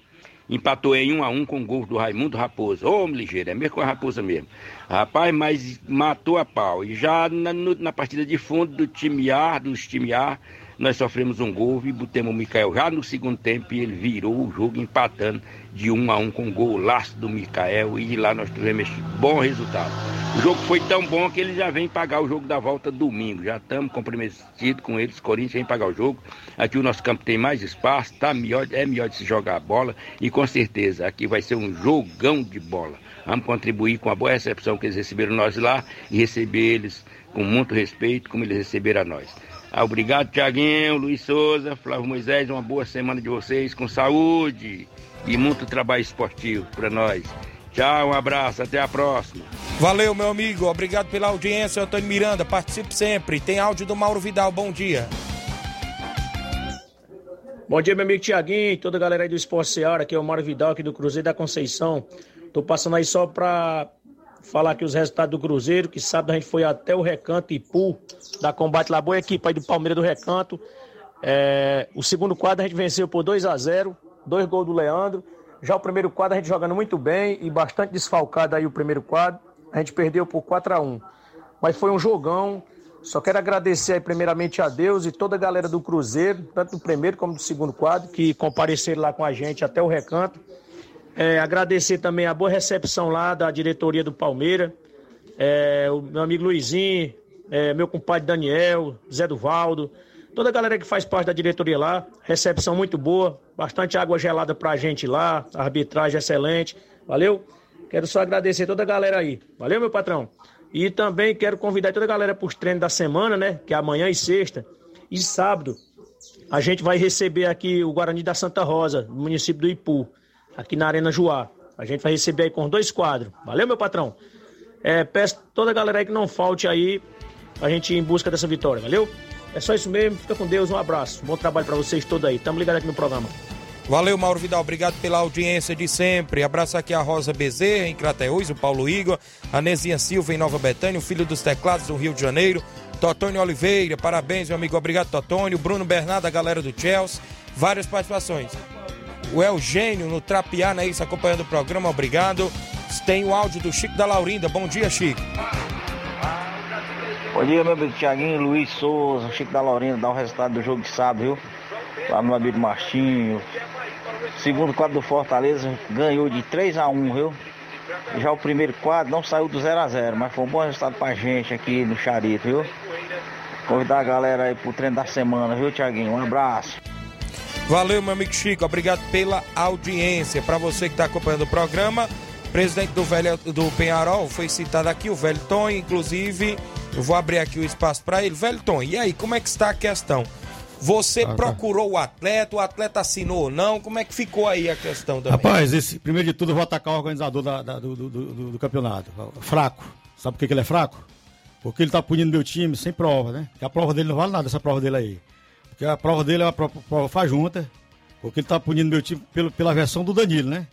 empatou em 1 um a 1 um com gols do Raimundo Raposo. Ô, ligeiro, é mesmo com a Raposa mesmo. Rapaz, mas matou a pau. E já na, na partida de fundo do time A, dos time A, nós sofremos um gol e botemos o Mikael já no segundo tempo e ele virou o jogo empatando de um a um com o golaço do Mikael e lá nós tivemos bom resultado. O jogo foi tão bom que ele já vem pagar o jogo da volta domingo. Já estamos comprometidos com eles, Corinthians vem pagar o jogo. Aqui o nosso campo tem mais espaço, tá melhor, é melhor de se jogar a bola e com certeza aqui vai ser um jogão de bola. Vamos contribuir com a boa recepção que eles receberam nós lá e receber eles com muito respeito como eles receberam a nós. Ah, obrigado, Tiaguinho, Luiz Souza, Flávio Moisés. Uma boa semana de vocês, com saúde e muito trabalho esportivo para nós. Tchau, um abraço, até a próxima. Valeu, meu amigo. Obrigado pela audiência, Antônio Miranda. Participe sempre. Tem áudio do Mauro Vidal. Bom dia. Bom dia, meu amigo Tiaguinho, toda a galera aí do Esporte Seara. Aqui é o Mauro Vidal, aqui do Cruzeiro da Conceição. Tô passando aí só para falar aqui os resultados do Cruzeiro, que sábado a gente foi até o Recanto Ipu, da Combate lá, boa equipe aí do Palmeiras do Recanto. É, o segundo quadro a gente venceu por 2 a 0 dois gols do Leandro. Já o primeiro quadro a gente jogando muito bem e bastante desfalcado aí o primeiro quadro. A gente perdeu por 4 a 1 Mas foi um jogão. Só quero agradecer aí primeiramente a Deus e toda a galera do Cruzeiro, tanto do primeiro como do segundo quadro, que compareceram lá com a gente até o recanto. É, agradecer também a boa recepção lá da diretoria do Palmeiras, é, o meu amigo Luizinho, é, meu compadre Daniel, Zé Duvaldo, toda a galera que faz parte da diretoria lá, recepção muito boa, bastante água gelada pra gente lá, arbitragem excelente, valeu? Quero só agradecer toda a galera aí, valeu meu patrão? E também quero convidar toda a galera para os treinos da semana, né? Que é amanhã e sexta. E sábado, a gente vai receber aqui o Guarani da Santa Rosa, no município do Ipu aqui na Arena Joá. A gente vai receber aí com dois quadros. Valeu, meu patrão? É, peço toda a galera aí que não falte aí a gente ir em busca dessa vitória, valeu? É só isso mesmo, fica com Deus, um abraço. Bom trabalho para vocês todos aí. Tamo ligado aqui no programa. Valeu, Mauro Vidal. Obrigado pela audiência de sempre. Abraço aqui a Rosa Bezerra, em Crateús, o Paulo Igor, a Nezinha Silva, em Nova Betânia, o filho dos teclados do Rio de Janeiro, Totônio Oliveira. Parabéns, meu amigo. Obrigado, Totônio. Bruno Bernardo, a galera do Chelsea. Várias participações o Eugênio no Trapiá, isso, acompanhando o programa, obrigado. Tem o áudio do Chico da Laurinda. Bom dia, Chico. Bom dia, meu amigo Tiaguinho, Luiz Souza, Chico da Laurinda, dá o resultado do jogo de sábado, viu? lá no Abílio Martinho. Segundo quadro do Fortaleza ganhou de 3 a 1 viu? Já o primeiro quadro não saiu do 0 a 0 mas foi um bom resultado pra gente aqui no Charito, viu? Convidar a galera aí pro treino da semana, viu, Tiaguinho? Um abraço. Valeu, meu amigo Chico. Obrigado pela audiência. Para você que está acompanhando o programa, presidente do velho do Penharol foi citado aqui, o velho Tom, inclusive. Eu vou abrir aqui o espaço para ele. Velho Tom, e aí, como é que está a questão? Você Ah, procurou o atleta, o atleta assinou ou não? Como é que ficou aí a questão também? Rapaz, esse, primeiro de tudo, eu vou atacar o organizador da- da- do, do- do- do campeonato. Fraco. Sabe por que, que ele é fraco? Porque ele tá punindo meu time sem prova, né? Que a prova dele não vale nada, essa prova dele aí. Porque a prova dele é uma prova, prova fajunta. Porque ele tá punindo meu time pelo, pela versão do Danilo, né?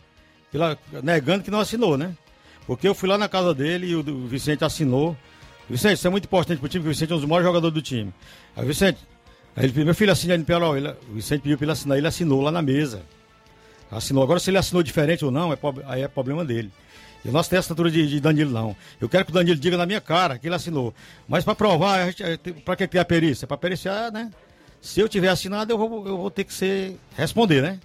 Pela- negando que não assinou, né? Porque eu fui lá na casa dele e o, o Vicente assinou. Vicente, isso é muito importante pro time, porque o Vicente é um dos maiores jogadores do time. Aí, Vicente, aí ele meu filho assina. Ele, o Vicente pediu pra ele assinar, ele assinou lá na mesa. Assinou. Agora, se ele assinou diferente ou não, é, aí é problema dele. Eu não tenho assinatura de, de Danilo, não. Eu quero que o Danilo diga na minha cara que ele assinou. Mas para provar, a gente- tem- pra que ter a perícia? Para periciar, né? Se eu tiver assinado, eu vou, eu vou ter que ser, responder, né?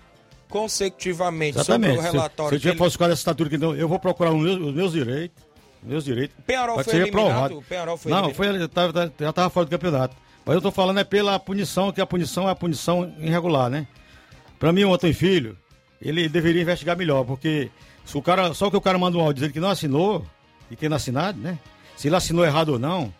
Consecutivamente, Exatamente. sobre o Se- relatório. Se, eu que tiver ele- falsificado essa assinatura, que não, eu vou procurar os meus, os meus direitos. Meus direitos. Penharol pra que foi eliminado? O Penharol foi não, eliminado? foi, tava- já estava fora do campeonato. Mas eu tô falando é pela punição, que a punição é a punição irregular, né? Para mim, o Antônio Filho, ele deveria investigar melhor, porque se o cara, só que o cara manda um áudio dizendo que não assinou, e tem assinado, né? Se ele assinou errado ou não.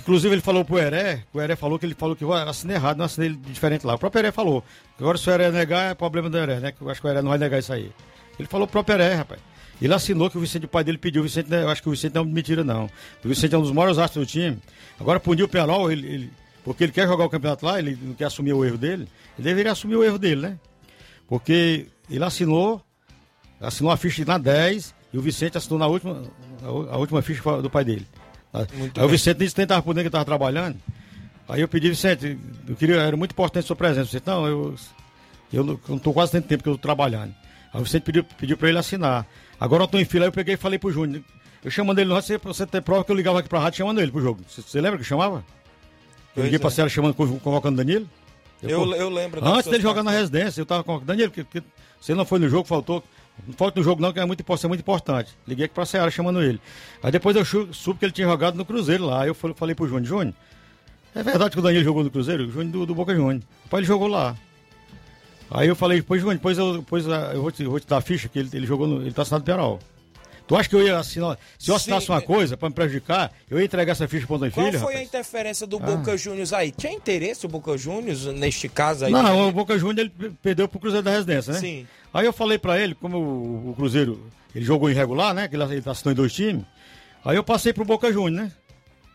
Inclusive ele falou pro Heré, o Heré falou que ele falou que eu assinei errado, não assinei diferente lá. O próprio Heré falou. Agora se o Heré negar, é problema do Heré, né? Que eu acho que o Heré não vai negar isso aí. Ele falou pro próprio Heré, rapaz. Ele assinou que o Vicente, o pai dele pediu. O Vicente, né, eu acho que o Vicente não é mentira, não. O Vicente é um dos maiores astros do time. Agora puniu o Penarol, ele, ele- porque ele quer jogar o campeonato lá, ele não quer assumir o erro dele. Ele deveria assumir o erro dele, né? Porque ele assinou, assinou a ficha na 10 e o Vicente assinou na última, a última ficha do pai dele. Muito Aí o bem. Vicente disse que estava por dentro que estava trabalhando. Aí eu pedi, Vicente, eu queria, era muito importante a sua presença. Vicente, não, eu, eu não estou quase tanto tempo que eu estou trabalhando. Aí o Vicente pediu, pediu para ele assinar. Agora eu estou em fila, aí eu peguei e falei pro Júnior. Eu chamando ele no rádio, você, ter prova que eu ligava aqui pra rádio chamando ele pro jogo. Você, você lembra que eu chamava? Eu liguei é. pra Cera chamando, convocando Danilo. Eu- pô, eu lembro Antes dele jogar na residência, eu tava com Danilo, que, que você não foi no jogo, faltou. Não falta no jogo não, que é muito, é muito importante. Liguei aqui pra Ceará chamando ele. Aí depois eu soube que ele tinha jogado no Cruzeiro lá. Aí eu falei, pro Júnior, Júnior, é verdade que o Danilo jogou no Cruzeiro? O Júnior do, do Boca Júnior. Pai, ele jogou lá. Aí eu falei, pois Júnior, depois eu, depois ah, eu, vou te, vou te dar a ficha que ele, ele jogou no. Ele tá assinado no Penal. Tu acha que eu ia assinar. Se eu assinasse Sim. uma coisa pra me prejudicar, eu ia entregar essa ficha pro Antônio Qual Filho? foi a rapaz? interferência do Ah. Boca Juniors aí? Tinha interesse o Boca Juniors neste caso aí? Não, o Boca Júnior ele pe- perdeu pro Cruzeiro da Residência, né? Sim. Aí eu falei pra ele, como o, o Cruzeiro ele jogou irregular, né? Que ele, ele assinou em dois times. Aí eu passei pro Boca Júnior, né?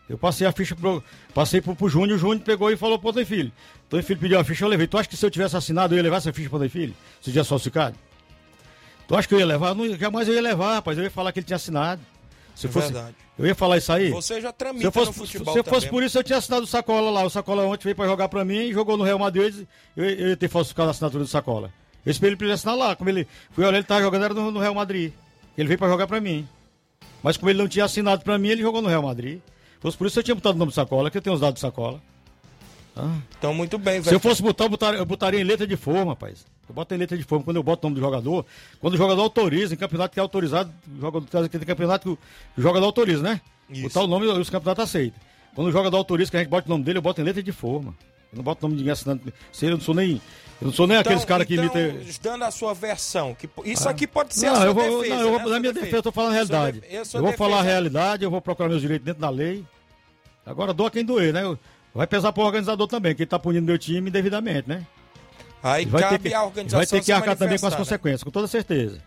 Eu passei a ficha pro. Passei pro, pro Júnior, o Júnior pegou e falou pro Antônio Filho. Antônio Filho pediu a ficha, eu levei. Tu acha que se eu tivesse assinado, eu ia levar essa ficha pro Antônio Filho? Se tivesse falsificado? Tu acha que eu ia levar? Não, jamais eu ia levar, rapaz. Eu ia falar que ele tinha assinado. Se É fosse, verdade. Eu ia falar isso aí. Você já tramita se eu fosse, no futebol Se eu fosse também. por isso, eu tinha assinado o Sacola lá. O Sacola ontem veio pra jogar pra mim, jogou no Real Madrid. Eu, eu ia ter falsificado a assinatura do Sacola. Eu esperei ele pra ele assinar lá. Como ele. Fui olhar, ele tava jogando era no, no Real Madrid. Ele veio pra jogar pra mim. Mas como ele não tinha assinado pra mim, ele jogou no Real Madrid. Se fosse por isso, eu tinha botado o nome do Sacola, que eu tenho os dados do Sacola. Ah. Então, muito bem, Se velho. eu fosse botar, eu botaria, eu botaria em letra de forma, rapaz. Eu boto em letra de forma. Quando eu boto o nome do jogador, quando o jogador autoriza, em campeonato que é autorizado, jogador, tem campeonato que o o jogadador autoriza, né? Isso. Botar o nome e os campeonatos aceitam. Quando o jogador autoriza que a gente bota o nome dele, eu boto em letra de forma. Eu não boto o nome de ninguém assinando. Se eu não sou nem. Eu não sou nem aqueles caras que então, imitam. dando a sua versão, que isso Ah. aqui pode ser Não, a sua eu vou, defesa. não, eu vou, né? na minha defesa, eu tô falando a realidade. sua Eu vou falar a defesa- realidade, eu vou procurar meus direitos dentro da lei. Agora doa quem doer, né? Eu- Vai pesar pro organizador também, que ele tá punindo meu time indevidamente, né? Aí E vai cabe ter que, a organização vai ter que arcar também com as né? consequências, com toda certeza.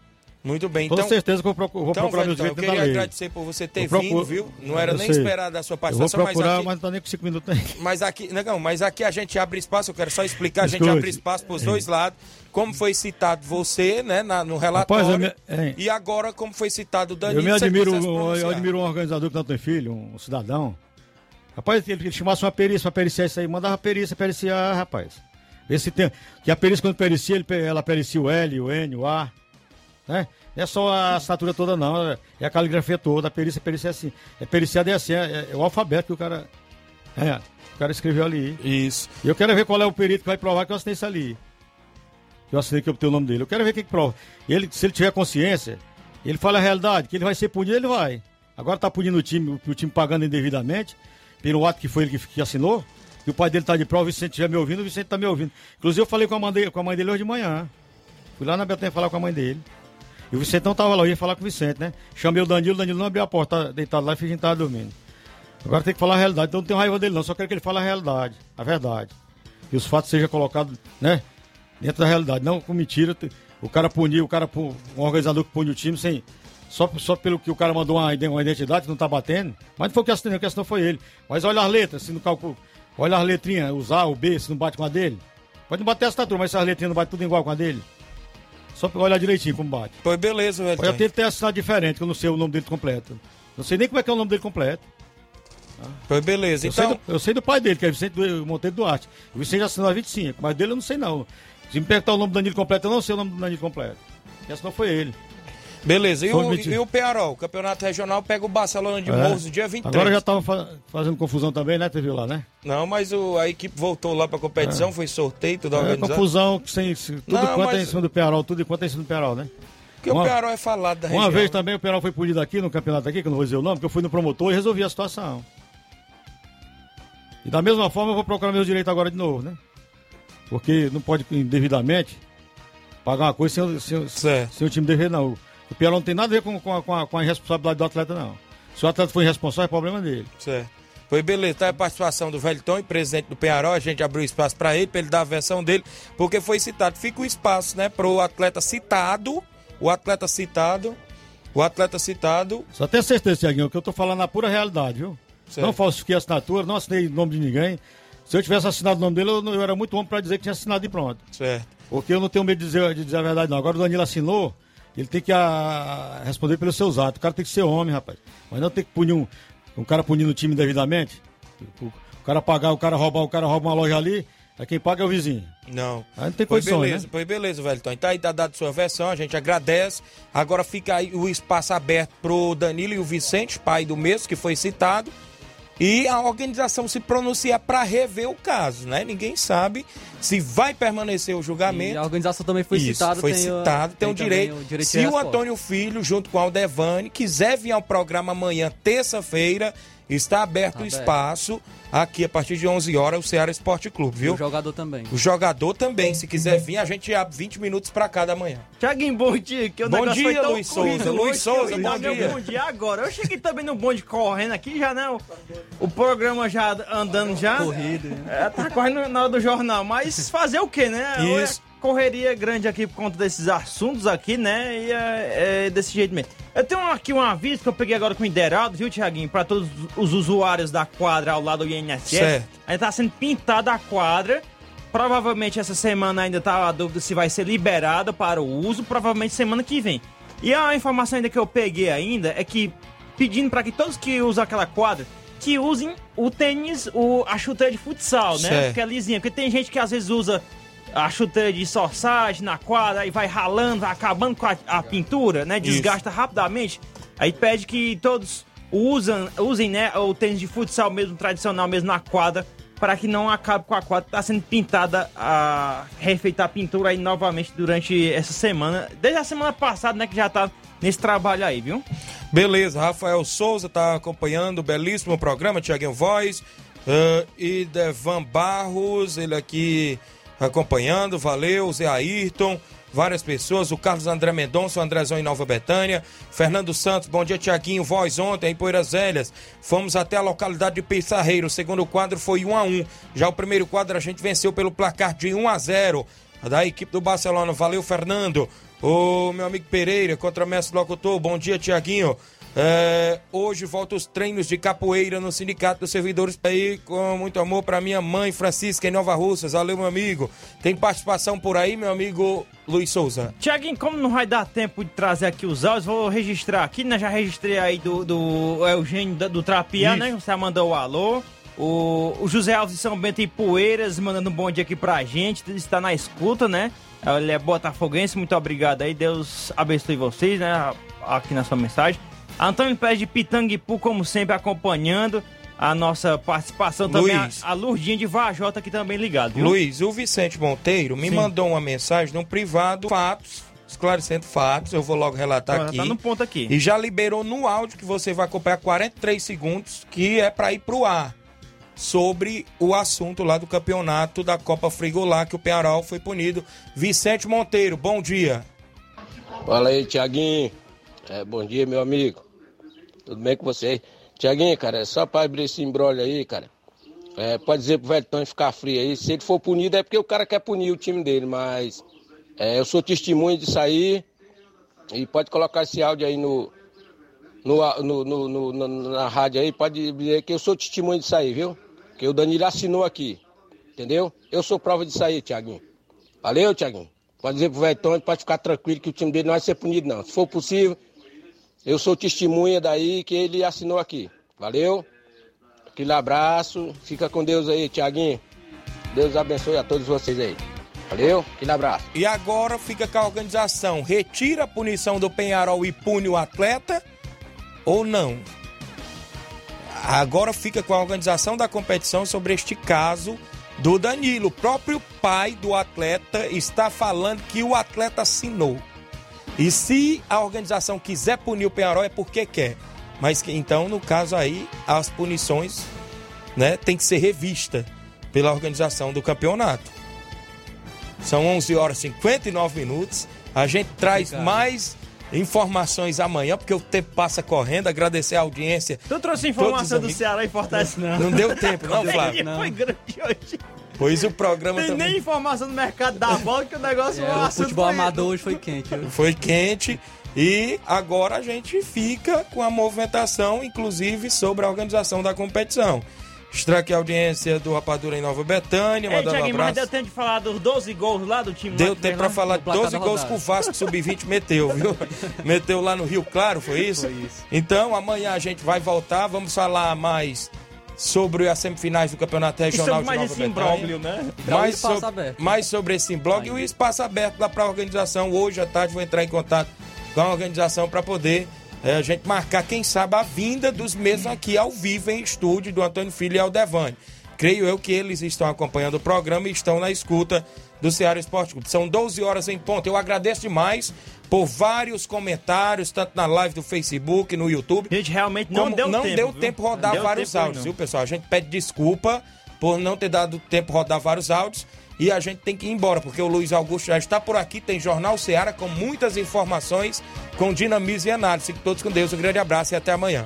Muito bem, Com então. toda certeza que eu vou, procu- vou então, procurar meus direitos Eu da queria lei. agradecer por você ter procuro- vindo, viu? Não era nem esperado a sua Eu vou participação, mas procurar, aqui, mas não tá nem com cinco minutos aí. mas aqui, não, mas aqui a gente abre espaço, eu quero só explicar, a gente Escute. abre espaço para os dois lados, como foi citado você, né, na- no relatório, Rapaz, me- e agora como foi citado o Danilo. Eu me admiro, eu admiro um organizador que não tem filho, um cidadão. Rapaz, ele, ele chamasse uma perícia pra periciar isso aí, mandava perícia periciar, rapaz. Esse tem, que a perícia quando pericia, ele, ela pericia o L, o N, o A, né? Não é só a assinatura toda não, é- é a caligrafia toda, a perícia, perícia é assim. É periciada é assim, é, é o alfabeto que o cara... É. cara escreveu ali. Isso. E eu quero ver qual é o perito que vai provar que eu assinei isso ali. Que eu assinei que eu obtenho o nome dele. Eu quero ver quem que prova. Ele, se ele tiver consciência, ele fala a realidade, que ele vai ser punido, ele vai. Agora tá punindo o time, o time pagando indevidamente, pelo ato que foi ele que, que assinou. E o pai dele tá de prova, o Vicente estiver me ouvindo, o Vicente tá me ouvindo. Inclusive eu falei com a mãe dele, com a mãe dele hoje de manhã. Fui lá na Betanha falar com a mãe dele. E o Vicente não tava lá, eu ia falar com o Vicente, né? Chamei o Danilo, o Danilo não abriu a porta, tá deitado lá e fingindo que tava dormindo. Agora tem que falar a realidade, então não tenho raiva dele não, só quero que ele fale a realidade, a verdade. E os fatos sejam colocados, né? Dentro da realidade, não com mentira. O cara punir, o cara, um organizador que pune o time sem. Só, só pelo que o cara mandou uma, uma identidade que não tá batendo. Mas não foi o que assinou, o que assinou foi ele. Mas olha as letras, se no cálculo. Olha as letrinhas, os A, o B, se não bate com a dele. Pode não bater a assinatura, mas se as letrinhas não batem tudo igual com a dele. Só olhar direitinho como bate. Foi beleza, velho. Pode até ter assinado diferente, que eu não sei o nome dele completo. Não sei nem como é que é o nome dele completo. Foi beleza. Eu, sei Então, do, eu sei do pai dele, que é Vicente do, Monteiro Duarte. O Vicente assinou a 25, mas dele eu não sei não. Se me perguntar o nome do Danilo completo, eu não sei o nome do Danilo completo. Quem assinou foi ele. Beleza. E o, e o Pearol? Campeonato regional pega o Barcelona de É. Morros no dia 23. Agora já tava fa- fazendo confusão também, né? Viu lá, né? Não, mas o- a equipe voltou lá pra competição, foi sorteio, tudo É, organizado. confusão, sem, se- tudo Não, quanto é mas- em cima do Pearol, tudo enquanto é em cima do Pearol, né? Porque o Pearol é falado da Uma região. vez também o Pearol foi punido aqui, no campeonato aqui, que eu não vou dizer o nome, porque eu fui no promotor e resolvi a situação. E da mesma forma eu vou procurar meus direitos agora de novo, né? Porque não pode indevidamente pagar uma coisa sem, sem, o- sem o time dever, não. O Pearol não tem nada a ver com, com, a, com, a, com a irresponsabilidade do atleta, não. Se o atleta for irresponsável, é problema dele. Certo. Foi beleza, tá a participação do Velton, presidente do Penharol, a gente abriu espaço para ele, para ele dar a versão dele, porque foi citado. Fica o espaço, né, pro atleta citado, o atleta citado, o atleta citado. Só tenho certeza, Tiaguinho, que eu tô falando na pura realidade, viu? Certo. Não falsifiquei a assinatura, não assinei nome de ninguém. Se eu tivesse assinado o nome dele, eu, eu era muito homem para dizer que tinha assinado e pronto. Certo. Porque eu não tenho medo de dizer, de dizer a verdade, não. Agora o Danilo assinou, ele tem que ah, responder pelos seus atos. O cara tem que ser homem, rapaz. Mas não tem que punir um, um cara punindo o time devidamente. O, o cara pagar, o cara roubar, o cara rouba uma loja ali, aí quem paga é o vizinho. Não. Aí não tem condições, beleza, né? foi beleza, Velton. Então aí tá dado sua versão, a gente agradece. Agora fica aí o espaço aberto pro Danilo e o Vicente, pai do mesmo, que foi citado. E a organização se pronunciar para rever o caso, né? Ninguém sabe se vai permanecer o julgamento. E a organização também foi Isso, citada. Foi tem, o- citado, tem, o também direito. o direito se o. Antônio Filho, junto com o Aldevani, quiser vir ao programa amanhã, terça-feira, está aberto o espaço aqui a partir de 11 horas, o Ceará Esporte Clube, viu? O jogador também. O jogador também, se quiser vir, a gente abre 20 minutos pra cada manhã. Tiaguinho, bom dia. Que o Bom negócio dia, foi tão Luiz Souza. corrido Luiz Souza, que eu bom dia. Bom dia agora. Eu cheguei também no bonde correndo aqui, já né? O, programa já andando já. Corrido. É, tá correndo na hora do jornal. Mas fazer o quê, né? Isso. Correria grande aqui por conta desses assuntos aqui, né? E é, é desse jeito mesmo. Eu tenho aqui um aviso que eu peguei agora com o Ideraldo, viu, Tiaguinho? Pra todos os usuários da quadra ao lado do INSS. Certo. Aí tá sendo pintada a quadra. Provavelmente essa semana ainda tá a dúvida se vai ser liberada para o uso, provavelmente semana que vem. E a informação ainda que eu peguei ainda é que pedindo para que todos que usam aquela quadra que usem o tênis, o, a chuteira de futsal, né? Certo. Que é lisinha, porque tem gente que às vezes usa a chuteira de sorsagem na quadra e vai ralando, vai acabando com a, a pintura, né? Desgasta rapidamente. Aí pede que todos usam, usem né, o tênis de futsal mesmo, tradicional mesmo na quadra, para que não acabe com a quadra que tá sendo pintada, a refeitar a pintura aí novamente durante essa semana. Desde a semana passada, né, que já tá nesse trabalho aí, viu? Beleza, Rafael Souza tá acompanhando o belíssimo programa, Tiaguinho Voz. eh, e Devan Barros, ele aqui acompanhando, valeu, Zé Ayrton, várias pessoas, o Carlos André Mendonça, o Andrezão em Nova Betânia, Fernando Santos, bom dia Tiaguinho, voz ontem em Poeiras Velhas, fomos até a localidade de Pissarreiro, o segundo quadro foi 1 a 1 já o primeiro quadro a gente venceu pelo placar de 1 a 0 da equipe do Barcelona, valeu Fernando, o meu amigo Pereira, contra mestre locutor, bom dia Tiaguinho, é, hoje volta os treinos de capoeira no Sindicato dos Servidores aí com muito amor para minha mãe Francisca em Nova Russas. Valeu, meu amigo. Tem participação por aí, meu amigo Luiz Souza. Tiaguinho, como não vai dar tempo de trazer aqui os áudios, vou registrar aqui, né? Já registrei aí do, do Eugênio do Trapiá, né? Você mandou o alô. O, o José Alves de São Bento e Poeiras mandando um bom dia aqui pra gente. Está na escuta, né? Ele é botafoguense, muito obrigado aí. Deus abençoe vocês, né? Aqui na sua mensagem. Antônio Pérez de Pitanguipu, como sempre, acompanhando. a nossa participação também, a, Luiz. a Lurdinha de Vajota aqui também ligado, viu? Luiz, o Vicente Monteiro me Sim. mandou uma mensagem no privado, fatos, esclarecendo fatos, eu vou logo relatar aqui. tá no ponto aqui. E já liberou no áudio que você vai acompanhar 43 segundos, que é para ir pro ar. Sobre o assunto lá do campeonato da Copa Frigolá, que o Penharol foi punido. Vicente Monteiro, bom dia. Fala aí, Tiaguinho. É, bom dia, meu amigo. Tudo bem com você? Tiaguinho, cara, é só pra abrir esse embrolho aí, cara. É, pode dizer pro Veltão ficar frio aí. Se ele for punido é porque o cara quer punir o time dele, mas é, eu sou testemunho disso aí. E pode colocar esse áudio aí no, no, no- no- no- na, rádio aí. Pode dizer que eu sou testemunho disso aí, viu? Que o Danilo assinou aqui. Entendeu? Eu sou prova disso aí, Tiaguinho. Valeu, Tiaguinho. Pode dizer pro Veltão, pode ficar tranquilo que o time dele não vai ser punido, não. Se for possível, eu sou testemunha daí que ele assinou aqui. Valeu? Aquele abraço. Fica com Deus aí, Tiaguinho. Deus abençoe a todos vocês aí. Valeu? Aquele abraço. E agora fica com a organização. Retira a punição do Penharol e pune o atleta ou não? Agora fica com a organização da competição sobre este caso do Danilo. O próprio pai do atleta está falando que o atleta assinou. E se a organização quiser punir o Penharol é porque quer. Mas que, então, no caso aí, as punições né, tem que ser revista pela organização do campeonato. São 11 horas e 59 minutos. A gente traz mais informações amanhã, porque o tempo passa correndo. Agradecer a audiência. Tu trouxe informação do. Ceará e Fortaleza, não. Não deu tempo, não, Flávio? Foi grande hoje. Pois o programa Tem também nem informação do mercado da bola que o negócio É, o o assunto futebol foi- amador hoje foi quente. viu? foi quente. E agora a gente fica com a movimentação, inclusive, sobre a organização da competição. Extra aqui a audiência do Rapadura em Nova Betânia, Ei, mandando um Thiaguinho, mas abraço. deu tempo de falar dos 12 gols lá do time Deu tempo lá? falar No placar 12 da gols que o Vasco Sub-20 meteu, viu? meteu lá no Rio Claro, foi isso? Foi isso. Então, amanhã a gente vai voltar, vamos falar mais sobre as semifinais do Campeonato Regional sobre mais de esse Nova Betânia. imbróglio, né? Mais, sobre- aberto. mais sobre esse blog e o espaço aberto lá para a organização. Hoje à tarde vou entrar em contato com a organização para poder eh, a gente marcar, quem sabe, a vinda dos mesmos aqui ao vivo em estúdio do Antônio Filho e Aldevani. Creio eu que eles estão acompanhando o programa e estão na escuta do Ceará Esporte Clube. São 12 horas em ponto. Eu agradeço demais por vários comentários, tanto na live do Facebook, no YouTube. Gente, realmente não deu não tempo. deu viu? tempo rodar Não deu vários tempo, áudios, não. viu, pessoal? A gente pede desculpa por não ter dado tempo rodar vários áudios e a gente tem que ir embora, porque o Luiz Augusto já está por aqui, tem Jornal Seara com muitas informações, com dinamismo e análise. Fiquem todos com Deus, um grande abraço e até amanhã.